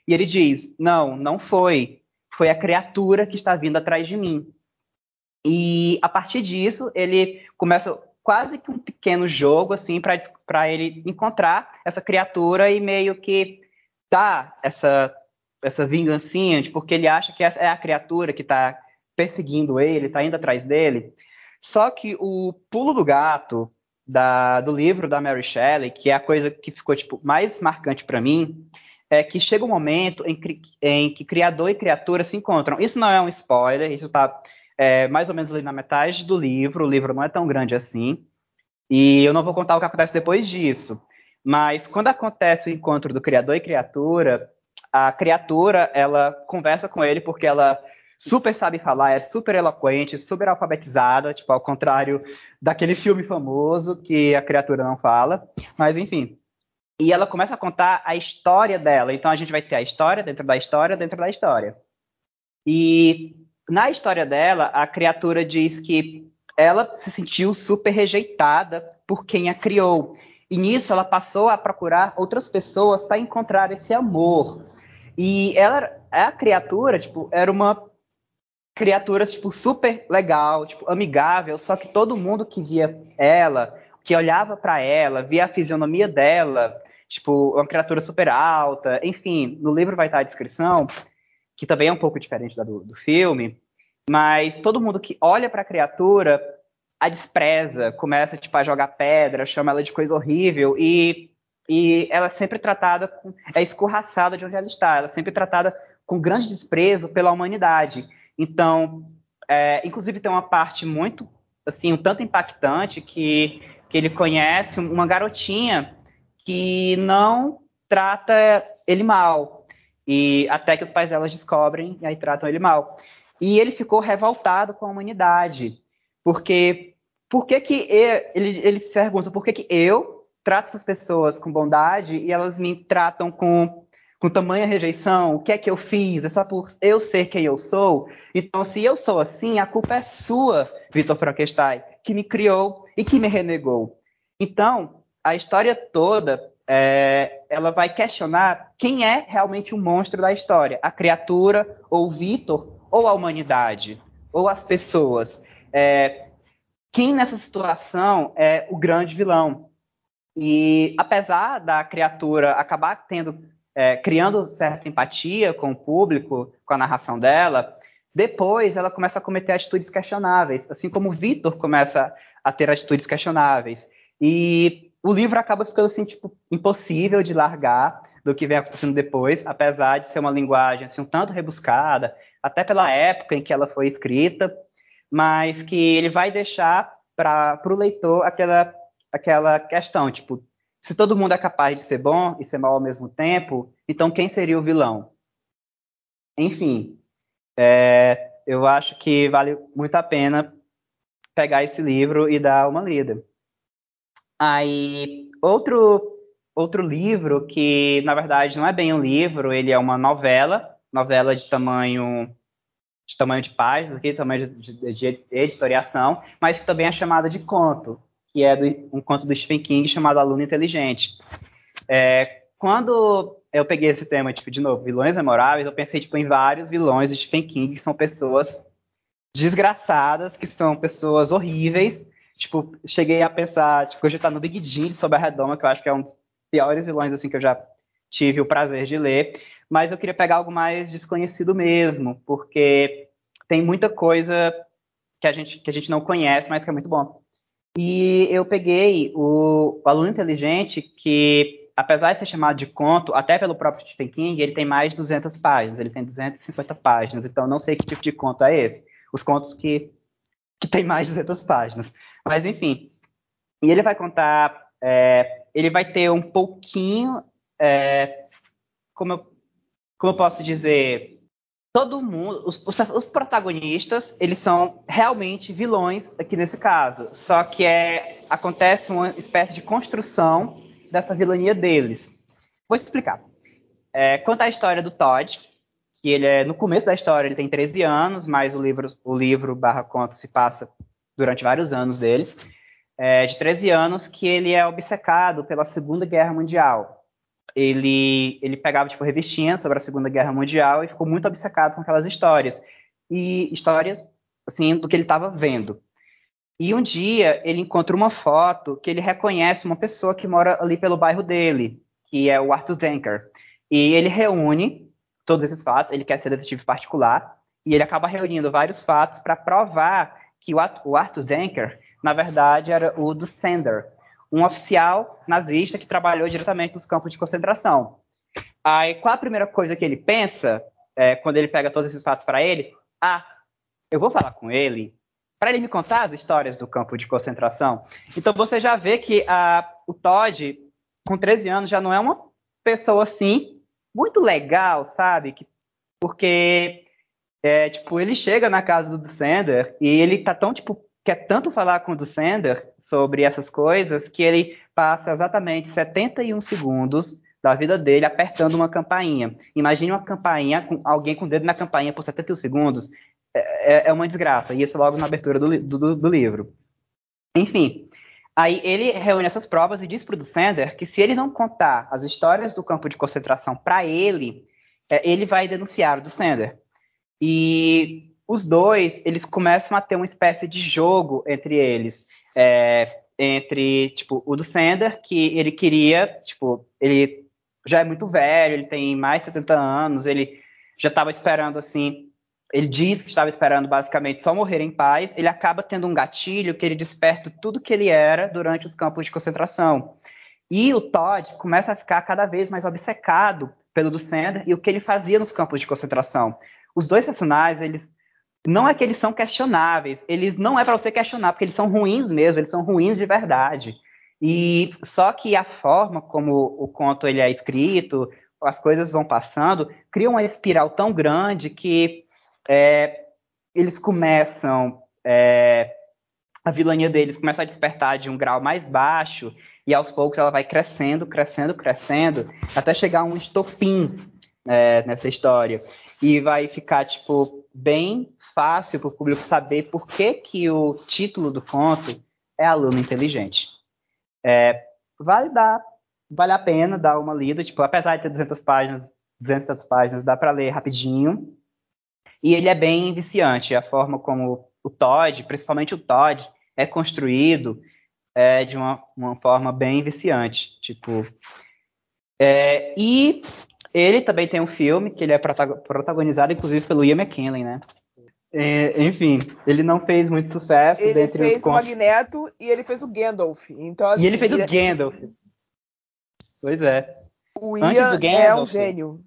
E ele diz: não, não foi, foi a criatura que está vindo atrás de mim. E a partir disso, ele começa quase que um pequeno jogo, assim, para ele encontrar essa criatura e meio que dar essa, essa vingancinha, de porque ele acha que é a criatura que está perseguindo ele, está indo atrás dele. Só que o pulo do gato da, do livro da Mary Shelley, que é a coisa que ficou tipo, mais marcante para mim, é que chega um momento em que, em que criador e criatura se encontram. Isso não é um spoiler, isso está é, mais ou menos ali na metade do livro. O livro não é tão grande assim. E eu não vou contar o que acontece depois disso. Mas quando acontece o encontro do criador e criatura, a criatura ela conversa com ele porque ela super sabe falar, é super eloquente, super alfabetizada, tipo ao contrário daquele filme famoso que a criatura não fala. Mas enfim. E ela começa a contar a história dela. Então a gente vai ter a história dentro da história dentro da história. E na história dela, a criatura diz que ela se sentiu super rejeitada por quem a criou. E nisso ela passou a procurar outras pessoas para encontrar esse amor. E ela, a criatura, tipo, era uma criatura tipo super legal, tipo amigável, só que todo mundo que via ela, que olhava para ela, via a fisionomia dela, tipo, uma criatura super alta, enfim, no livro vai estar a descrição que também é um pouco diferente da do, do filme, mas todo mundo que olha para a criatura a despreza, começa tipo, a jogar pedra, chama ela de coisa horrível e, e ela é sempre tratada, é escorraçada de onde ela está, ela é sempre tratada com grande desprezo pela humanidade. Então, é, inclusive tem uma parte muito, assim, um tanto impactante que, que ele conhece uma garotinha que não trata ele mal, e até que os pais delas descobrem e aí tratam ele mal. E ele ficou revoltado com a humanidade, porque por que que ele, ele se pergunta por que que eu trato essas pessoas com bondade e elas me tratam com, com tamanha rejeição? O que é que eu fiz? É só por eu ser quem eu sou? Então, se eu sou assim, a culpa é sua, Vitor Frankenstein, que me criou e que me renegou. Então, a história toda é, ela vai questionar quem é realmente o monstro da história, a criatura, ou o Vitor, ou a humanidade, ou as pessoas. É, quem nessa situação é o grande vilão? E apesar da criatura acabar tendo, é, criando certa empatia com o público, com a narração dela, depois ela começa a cometer atitudes questionáveis, assim como o Vitor começa a ter atitudes questionáveis. E o livro acaba ficando assim, tipo, impossível de largar do que vem acontecendo depois, apesar de ser uma linguagem assim, um tanto rebuscada, até pela época em que ela foi escrita, mas que ele vai deixar para o leitor aquela, aquela questão, tipo, se todo mundo é capaz de ser bom e ser mal ao mesmo tempo, então quem seria o vilão? Enfim, é, eu acho que vale muito a pena pegar esse livro e dar uma lida. Aí, outro, outro livro que, na verdade, não é bem um livro, ele é uma novela, novela de tamanho de tamanho de páginas, aqui, tamanho de, de, de, editoriação, mas que também é chamada de conto, que é do, um conto do Stephen King chamado Aluno Inteligente. É, quando eu peguei esse tema, tipo, de novo, vilões memoráveis, eu pensei, tipo, em vários vilões de Stephen King, que são pessoas desgraçadas, que são pessoas horríveis, Tipo, cheguei a pensar, tipo, hoje tá no Big Jim sobre a Redoma, que eu acho que é um dos piores vilões, assim, que eu já tive o prazer de ler. Mas eu queria pegar algo mais desconhecido mesmo, porque tem muita coisa que a gente, que a gente não conhece, mas que é muito bom. E eu peguei o, o Aluno Inteligente, que apesar de ser chamado de conto, até pelo próprio Stephen King, ele tem mais de 200 páginas, ele tem 250 páginas, então não sei que tipo de conto é esse. Os contos que que tem mais de 200 páginas. Mas, enfim. E ele vai contar. É, ele vai ter um pouquinho. É, como, eu, como eu posso dizer? Todo mundo. Os, os, os, protagonistas, eles são realmente vilões aqui nesse caso. Só que é, acontece uma espécie de construção dessa vilania deles. Vou explicar. É, conta a história do Todd, que ele é no começo da história, ele tem 13 anos, mas o livro, o livro barra conto se passa durante vários anos dele, é, de 13 anos, que ele é obcecado pela Segunda Guerra Mundial. Ele, ele pegava tipo revistinhas sobre a Segunda Guerra Mundial e ficou muito obcecado com aquelas histórias e histórias assim do que ele estava vendo. E um dia ele encontra uma foto que ele reconhece uma pessoa que mora ali pelo bairro dele, que é o Arthur Denker. E ele reúne todos esses fatos, ele quer ser detetive particular, e ele acaba reunindo vários fatos para provar que o Arthur Denker, na verdade, era o do Sender, um oficial nazista que trabalhou diretamente nos campos de concentração. Aí, qual a primeira coisa que ele pensa é, quando ele pega todos esses fatos para ele? Ah, eu vou falar com ele para ele me contar as histórias do campo de concentração. Então você já vê que a, o Todd, com 13 anos, já não é uma pessoa assim muito legal, sabe? Que, porque, é, tipo, ele chega na casa do Sander e ele tá tão, tipo, quer tanto falar com o Sander sobre essas coisas que ele passa exatamente 71 segundos da vida dele apertando uma campainha. Imagine uma campainha, com alguém com o dedo na campainha por 71 segundos. É, é, é uma desgraça. E isso logo na abertura do, do, do livro. Enfim, Aí ele reúne essas provas e diz para o Sander que se ele não contar as histórias do campo de concentração para ele, é, ele vai denunciar o Sander. E os dois, eles começam a ter uma espécie de jogo entre eles. É, entre, tipo, o do Sander, que ele queria, tipo, ele já é muito velho, ele tem mais de 70 anos, ele já estava esperando, assim, ele diz que estava esperando basicamente só morrer em paz, ele acaba tendo um gatilho que ele desperta tudo que ele era durante os campos de concentração. E o Todd começa a ficar cada vez mais obcecado pelo Dussender e o que ele fazia nos campos de concentração. Os dois personagens, eles não é que eles são questionáveis, eles não é para você questionar, porque eles são ruins mesmo, eles são ruins de verdade. E só que a forma como o conto ele é escrito, as coisas vão passando, cria uma espiral tão grande que é, eles começam. É, a vilania deles começa a despertar de um grau mais baixo, e aos poucos ela vai crescendo, crescendo, crescendo, até chegar a um estopim é, nessa história. E vai ficar, tipo, bem fácil para o público saber por que, que o título do conto é Aluno Inteligente. É, vale dar, vale a pena dar uma lida, tipo, apesar de ter 200 páginas, 200 páginas, dá para ler rapidinho. E ele é bem viciante, a forma como o Todd, principalmente o Todd, é construído é de uma, uma forma bem viciante, tipo. É, e ele também tem um filme que ele é protagonizado, inclusive, pelo Ian McKellen, né? É, enfim, ele não fez muito sucesso ele dentre fez os o Magneto e ele fez o Gandalf. Então, assim, E ele fez ele- o Gandalf. Pois é. O Antes Ian do é um Gandalf. gênio.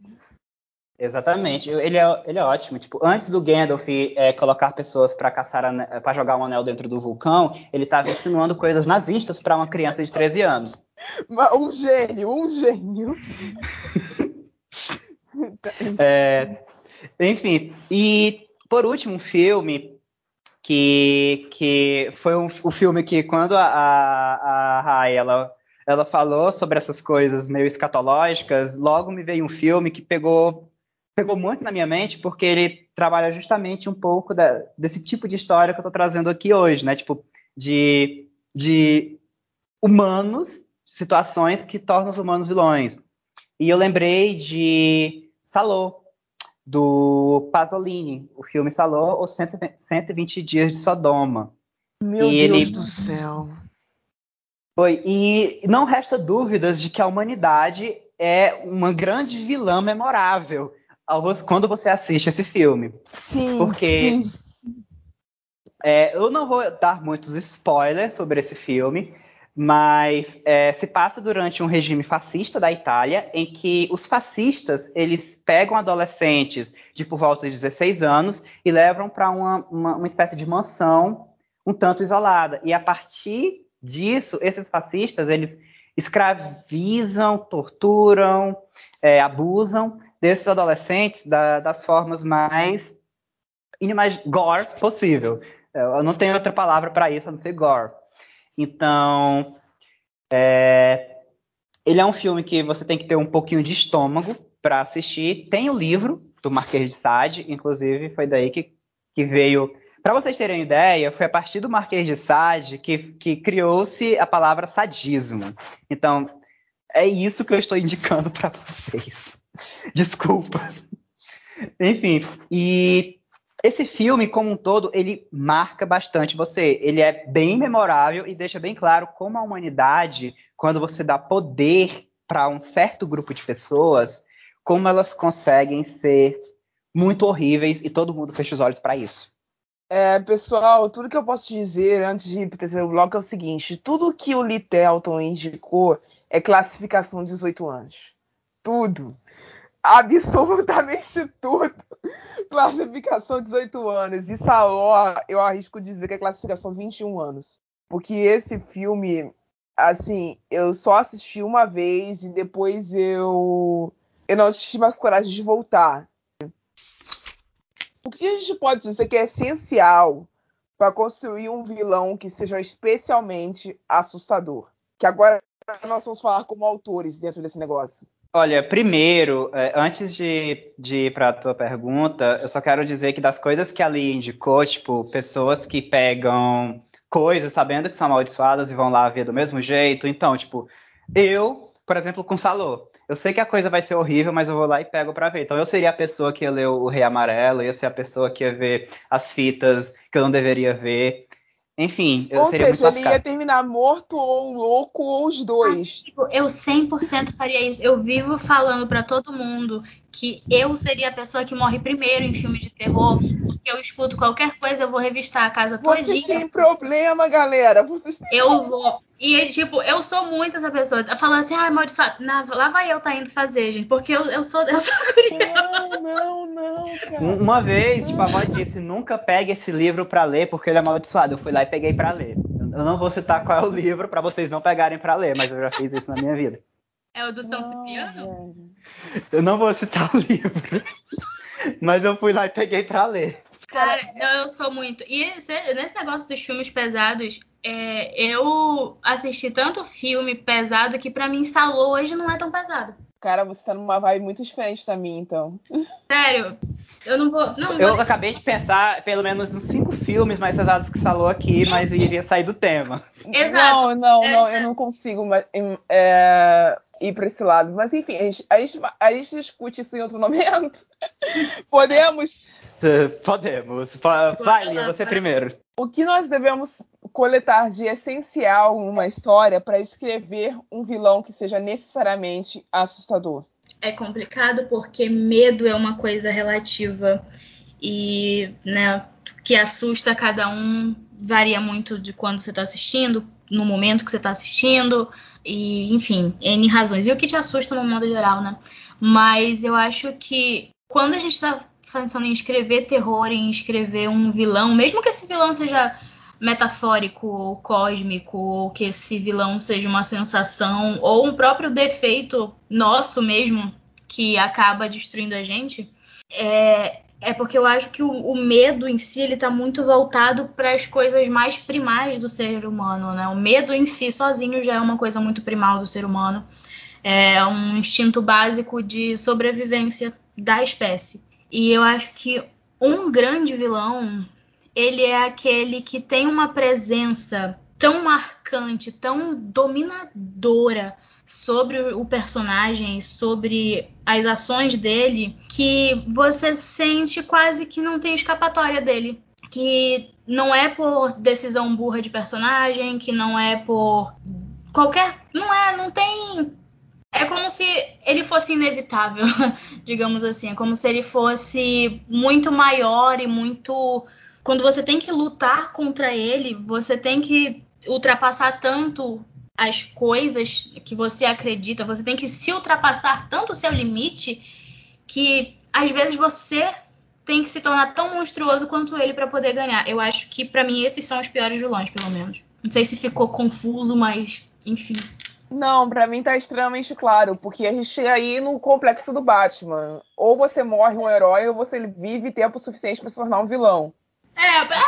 Exatamente. Ele é, ele é ótimo. Tipo, antes do Gandalf é, colocar pessoas para caçar para jogar um anel dentro do vulcão, ele estava insinuando coisas nazistas para uma criança de 13 anos. Um gênio, um gênio. É, enfim, e por último, um filme que, que foi um, o filme que quando a, a, a Rai, ela, ela falou sobre essas coisas meio escatológicas, logo me veio um filme que pegou, pegou muito na minha mente, porque ele trabalha justamente um pouco da- desse tipo de história que eu estou trazendo aqui hoje, né? Tipo, de, de humanos, situações que tornam os humanos vilões. E eu lembrei de Salô, do Pasolini, o filme Salô, ou 120 120 Dias de Sodoma. Meu E Deus ele- do céu. Foi, e não resta dúvidas de que a humanidade é uma grande vilã memorável quando você assiste esse filme. Sim. Porque sim. É, eu não vou dar muitos spoilers sobre esse filme, mas é, se passa durante um regime fascista da Itália, em que os fascistas eles pegam adolescentes de por volta de 16 anos e levam para uma, uma, uma espécie de mansão um tanto isolada. E a partir disso, esses fascistas eles escravizam, torturam, é, abusam desses adolescentes da- das formas mais inimag- gore possível. Eu não tenho outra palavra para isso a não ser gore. Então, é, ele é um filme que você tem que ter um pouquinho de estômago para assistir. Tem o livro do Marquês de Sade, inclusive foi daí que, que veio. Para vocês terem ideia, foi a partir do Marquês de Sade que, que criou-se a palavra sadismo. Então, é isso que eu estou indicando para vocês. Desculpa. Enfim, e esse filme, como um todo, ele marca bastante você. Ele é bem memorável e deixa bem claro como a humanidade, quando você dá poder para um certo grupo de pessoas, como elas conseguem ser muito horríveis e todo mundo fecha os olhos para isso. É, pessoal, tudo que eu posso dizer antes de ir pro terceiro bloco é o seguinte: tudo que o Lee Telton indicou é classificação 18 anos. Tudo. Absolutamente tudo. Classificação 18 anos. E Saló, eu arrisco dizer que é classificação 21 anos. Porque esse filme, assim, eu só assisti uma vez e depois eu. Eu não tive mais coragem de voltar. O que a gente pode dizer que é essencial para construir um vilão que seja especialmente assustador? Que agora nós vamos falar como autores dentro desse negócio. Olha, primeiro, é, antes de, de ir para a tua pergunta, eu só quero dizer que das coisas que ali indicou, tipo, pessoas que pegam coisas sabendo que são amaldiçoadas e vão lá ver do mesmo jeito. Então, tipo, eu, por exemplo, com Salô, eu sei que a coisa vai ser horrível, mas eu vou lá e pego para ver. Então, eu seria a pessoa que ia ler o Rei Amarelo, ia ser a pessoa que ia ver as fitas que eu não deveria ver. Enfim, eu Ou seria seja, muito ele ia terminar morto ou louco ou os dois. Tipo, eu 100% faria isso. Eu vivo falando pra todo mundo que eu seria a pessoa que morre primeiro em filme de terror, porque eu escuto qualquer coisa, eu vou revistar a casa Vocês todinha. têm problema, galera. Vocês têm Eu vou. E, tipo, eu sou muito essa pessoa. Falando assim, ah, amaldiçoado. Na- Lá vai eu tá indo fazer, gente. Porque eu, eu sou, eu sou curiosa. Não, não, não, cara. Um- Uma vez, tipo, a avó disse, nunca pegue esse livro para ler porque ele é amaldiçoado. Eu fui lá e peguei para ler. Eu não vou citar qual é o livro para vocês não pegarem para ler, mas eu já fiz isso na minha vida. É o do São Não, Cipriano? Eu não vou citar o livro, mas eu fui lá e peguei para ler. Cara, não, eu sou muito. E esse- nesse negócio dos filmes pesados, é, eu assisti tanto filme pesado que pra mim Salô hoje não é tão pesado. Cara, você tá numa vibe muito diferente da minha, então. Sério, eu não vou. Não, Eu vou- acabei de pensar pelo menos uns cinco filmes mais pesados que falou aqui, mas iria sair do tema. Exato. Não, não, não, Essa- eu não consigo ma- em- é, ir pra esse lado. Mas enfim, a gente, a gente- a gente discute isso em outro momento. Podemos? Podemos. Fa- Vai, Lia, você primeiro. O que nós devemos coletar de essencial numa história para escrever um vilão que seja necessariamente assustador? é complicado porque medo é uma coisa relativa e né, o que assusta cada um varia muito de quando você está assistindo, no momento que você está assistindo, e enfim, N razões. E o que te assusta no modo geral, né? Mas eu acho que quando a gente está pensando em escrever terror, em escrever um vilão, mesmo que esse vilão seja metafórico ou cósmico, ou que esse vilão seja uma sensação, ou um próprio defeito nosso mesmo que acaba destruindo a gente, é, é porque eu acho que o, o medo em si ele tá muito voltado para as coisas mais primais do ser humano, né? O medo em si sozinho já é uma coisa muito primal do ser humano. É um instinto básico de sobrevivência da espécie. E eu acho que um grande vilão ele é aquele que tem uma presença tão marcante, tão dominadora sobre o personagem, sobre as ações dele, que você sente quase que não tem escapatória dele. Que não é por decisão burra de personagem, que não é por qualquer. Não é, não tem. É como se ele fosse inevitável, digamos assim. É como se ele fosse muito maior e muito quando você tem que lutar contra ele, você tem que ultrapassar tanto as coisas que você acredita, você tem que se ultrapassar tanto o seu limite que às vezes você tem que se tornar tão monstruoso quanto ele para poder ganhar. Eu acho que para mim esses são os piores vilões, pelo menos. Não sei se ficou confuso, mas enfim. Não, pra mim tá extremamente claro, porque a gente chega aí no complexo do Batman. Ou você morre um herói, ou você vive tempo suficiente pra se tornar um vilão. É, é,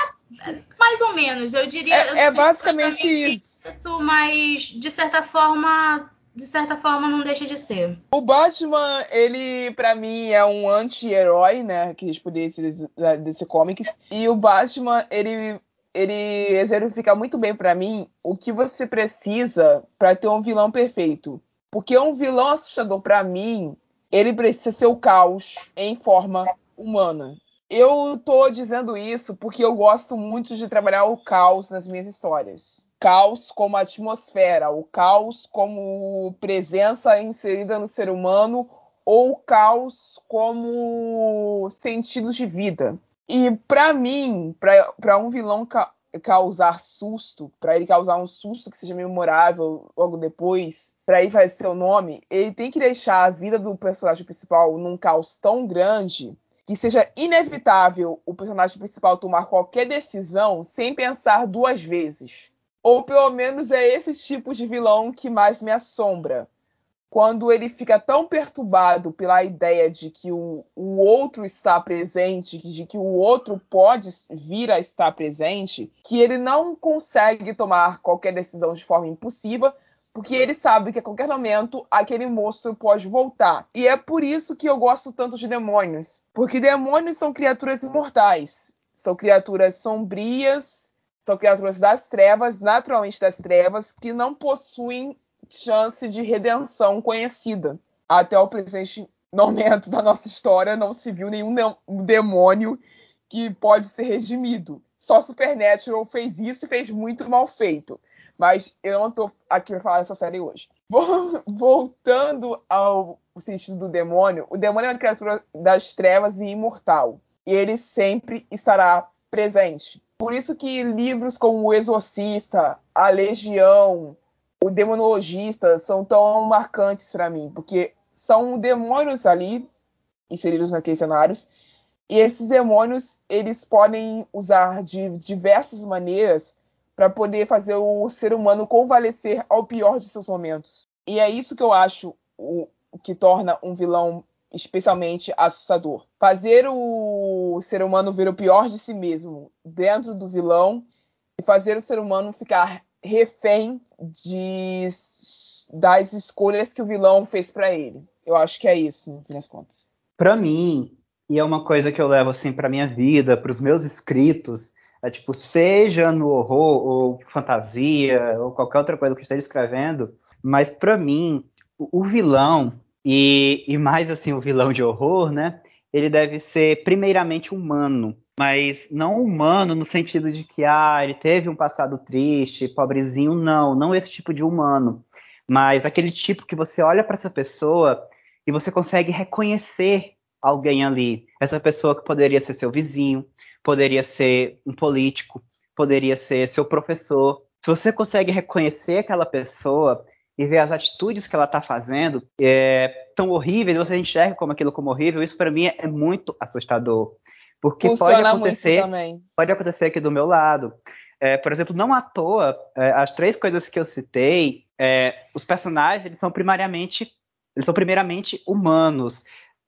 mais ou menos, eu diria. É, é basicamente isso. isso, mas de certa forma, de certa forma não deixa de ser. O Batman, ele, pra mim, é um anti-herói, né? Que poderia dizer desse comics. E o Batman, ele, ele exemplifica muito bem pra mim o que você precisa pra ter um vilão perfeito. Porque um vilão assustador, pra mim, ele precisa ser o caos em forma humana. Eu tô dizendo isso porque eu gosto muito de trabalhar o caos nas minhas histórias. Caos como atmosfera, o caos como presença inserida no ser humano, ou caos como sentido de vida. E para mim, para um vilão ca causar susto, para ele causar um susto que seja memorável logo depois, para ele fazer seu nome, ele tem que deixar a vida do personagem principal num caos tão grande que seja inevitável o personagem principal tomar qualquer decisão sem pensar duas vezes. Ou pelo menos é esse tipo de vilão que mais me assombra. Quando ele fica tão perturbado pela ideia de que o, o outro está presente, de que o outro pode vir a estar presente, que ele não consegue tomar qualquer decisão de forma impulsiva, porque ele sabe que a qualquer momento aquele monstro pode voltar. E é por isso que eu gosto tanto de demônios, porque demônios são criaturas imortais, são criaturas sombrias, são criaturas das trevas, naturalmente das trevas, que não possuem chance de redenção conhecida. Até o presente momento da nossa história não se viu nenhum demônio que pode ser redimido. Só Supernatural fez isso e fez muito mal feito. Mas eu não tô aqui para falar dessa série hoje. Voltando ao sentido do demônio, o demônio é uma criatura das trevas e imortal. E ele sempre estará presente. Por isso que livros como O Exorcista, A Legião, O Demonologista são tão marcantes para mim, porque são demônios ali inseridos naqueles cenários, e esses demônios eles podem usar de diversas maneiras para poder fazer o ser humano convalescer ao pior de seus momentos. E é isso que eu acho o que torna um vilão especialmente assustador. Fazer o ser humano ver o pior de si mesmo dentro do vilão e fazer o ser humano ficar refém de, das escolhas que o vilão fez para ele. Eu acho que é isso, no fim das contas. Para mim, e é uma coisa que eu levo assim para minha vida, para os meus escritos, É tipo, seja no horror ou fantasia ou qualquer outra coisa que esteja escrevendo, mas para mim, o, o vilão e, e mais assim o vilão de horror, né? Ele deve ser primeiramente humano, mas não humano no sentido de que ah, ele teve um passado triste, pobrezinho, não, não esse tipo de humano, mas aquele tipo que você olha para essa pessoa e você consegue reconhecer alguém ali, essa pessoa que poderia ser seu vizinho, poderia ser um político, poderia ser seu professor. Se você consegue reconhecer aquela pessoa e ver as atitudes que ela está fazendo é, tão horríveis, você enxerga como aquilo como horrível, isso para mim é muito assustador. Porque Funciona pode acontecer, pode acontecer aqui do meu lado. É, por exemplo, não à toa, é, as três coisas que eu citei, é, os personagens eles são primariamente, eles são primeiramente humanos,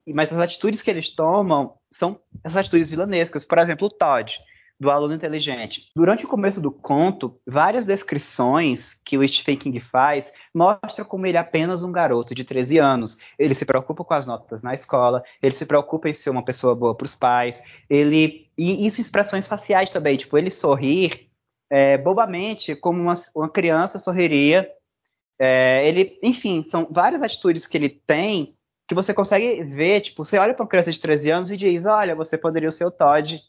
mas as atitudes que eles tomam são essas atitudes vilanescas. Por exemplo, o Todd do aluno inteligente. Durante o começo do conto, várias descrições que o Stephen King faz mostram como ele é apenas um garoto de 13 anos. Ele se preocupa com as notas na escola, ele se preocupa em ser uma pessoa boa para os pais, ele e isso expressões faciais também, tipo ele sorrir é, bobamente como uma, uma, criança sorriria. É, ele, enfim, são várias atitudes que ele tem que você consegue ver, tipo, você olha para uma criança de 13 anos e diz, olha, você poderia ser o Todd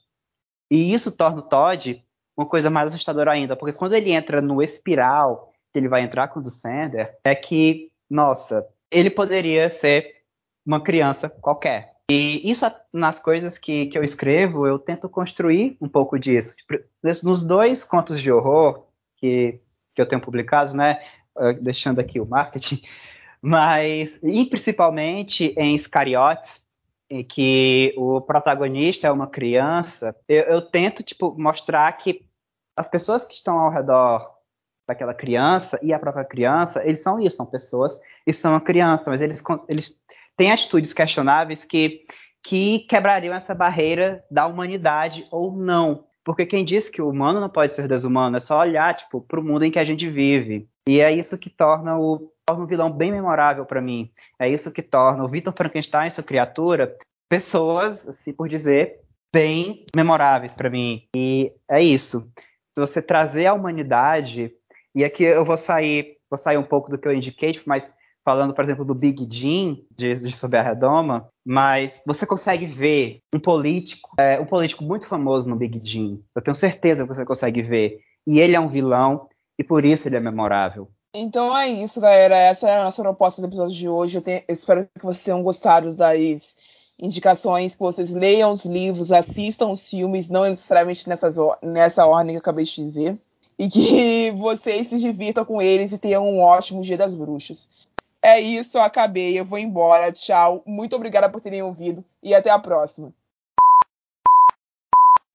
e isso torna o Todd uma coisa mais assustadora ainda, porque quando ele entra no espiral que ele vai entrar com o Sander, é que, nossa, ele poderia ser uma criança qualquer. E isso nas coisas que, que eu escrevo, eu tento construir um pouco disso. Tipo, nos dois contos de horror que, que eu tenho publicados, né, ah, deixando aqui o marketing, mas, e principalmente em Iscariotes, em que o protagonista é uma criança, eu, eu, tento tipo mostrar que as pessoas que estão ao redor daquela criança e a própria criança, eles são isso, são pessoas e são uma criança, mas eles, eles têm atitudes questionáveis que, que quebrariam essa barreira da humanidade ou não. Porque quem diz que o humano não pode ser desumano é só olhar tipo, para o mundo em que a gente vive. E é isso que torna o torna um vilão bem memorável para mim. É isso que torna o Victor Frankenstein, sua criatura, pessoas, assim por dizer, bem memoráveis para mim. E é isso. Se você trazer a humanidade, e aqui eu vou sair, vou sair um pouco do que eu indiquei, tipo, mas falando, por exemplo, do Big Jim, de, de Sob a Redoma, mas você consegue ver um político, é, um político muito famoso no Big Jim. Eu tenho certeza que você consegue ver. E ele é um vilão, e por isso ele é memorável. Então é isso, galera. Essa é a nossa proposta do episódio de hoje. Eu, tenho, eu espero que vocês tenham gostado das indicações, que vocês leiam os livros, assistam os filmes, não necessariamente nessas, nessa ordem que eu acabei de dizer. E que vocês se divirtam com eles e tenham um ótimo Dia das Bruxas. É isso, eu acabei. Eu vou embora. Tchau. Muito obrigada por terem ouvido e até a próxima.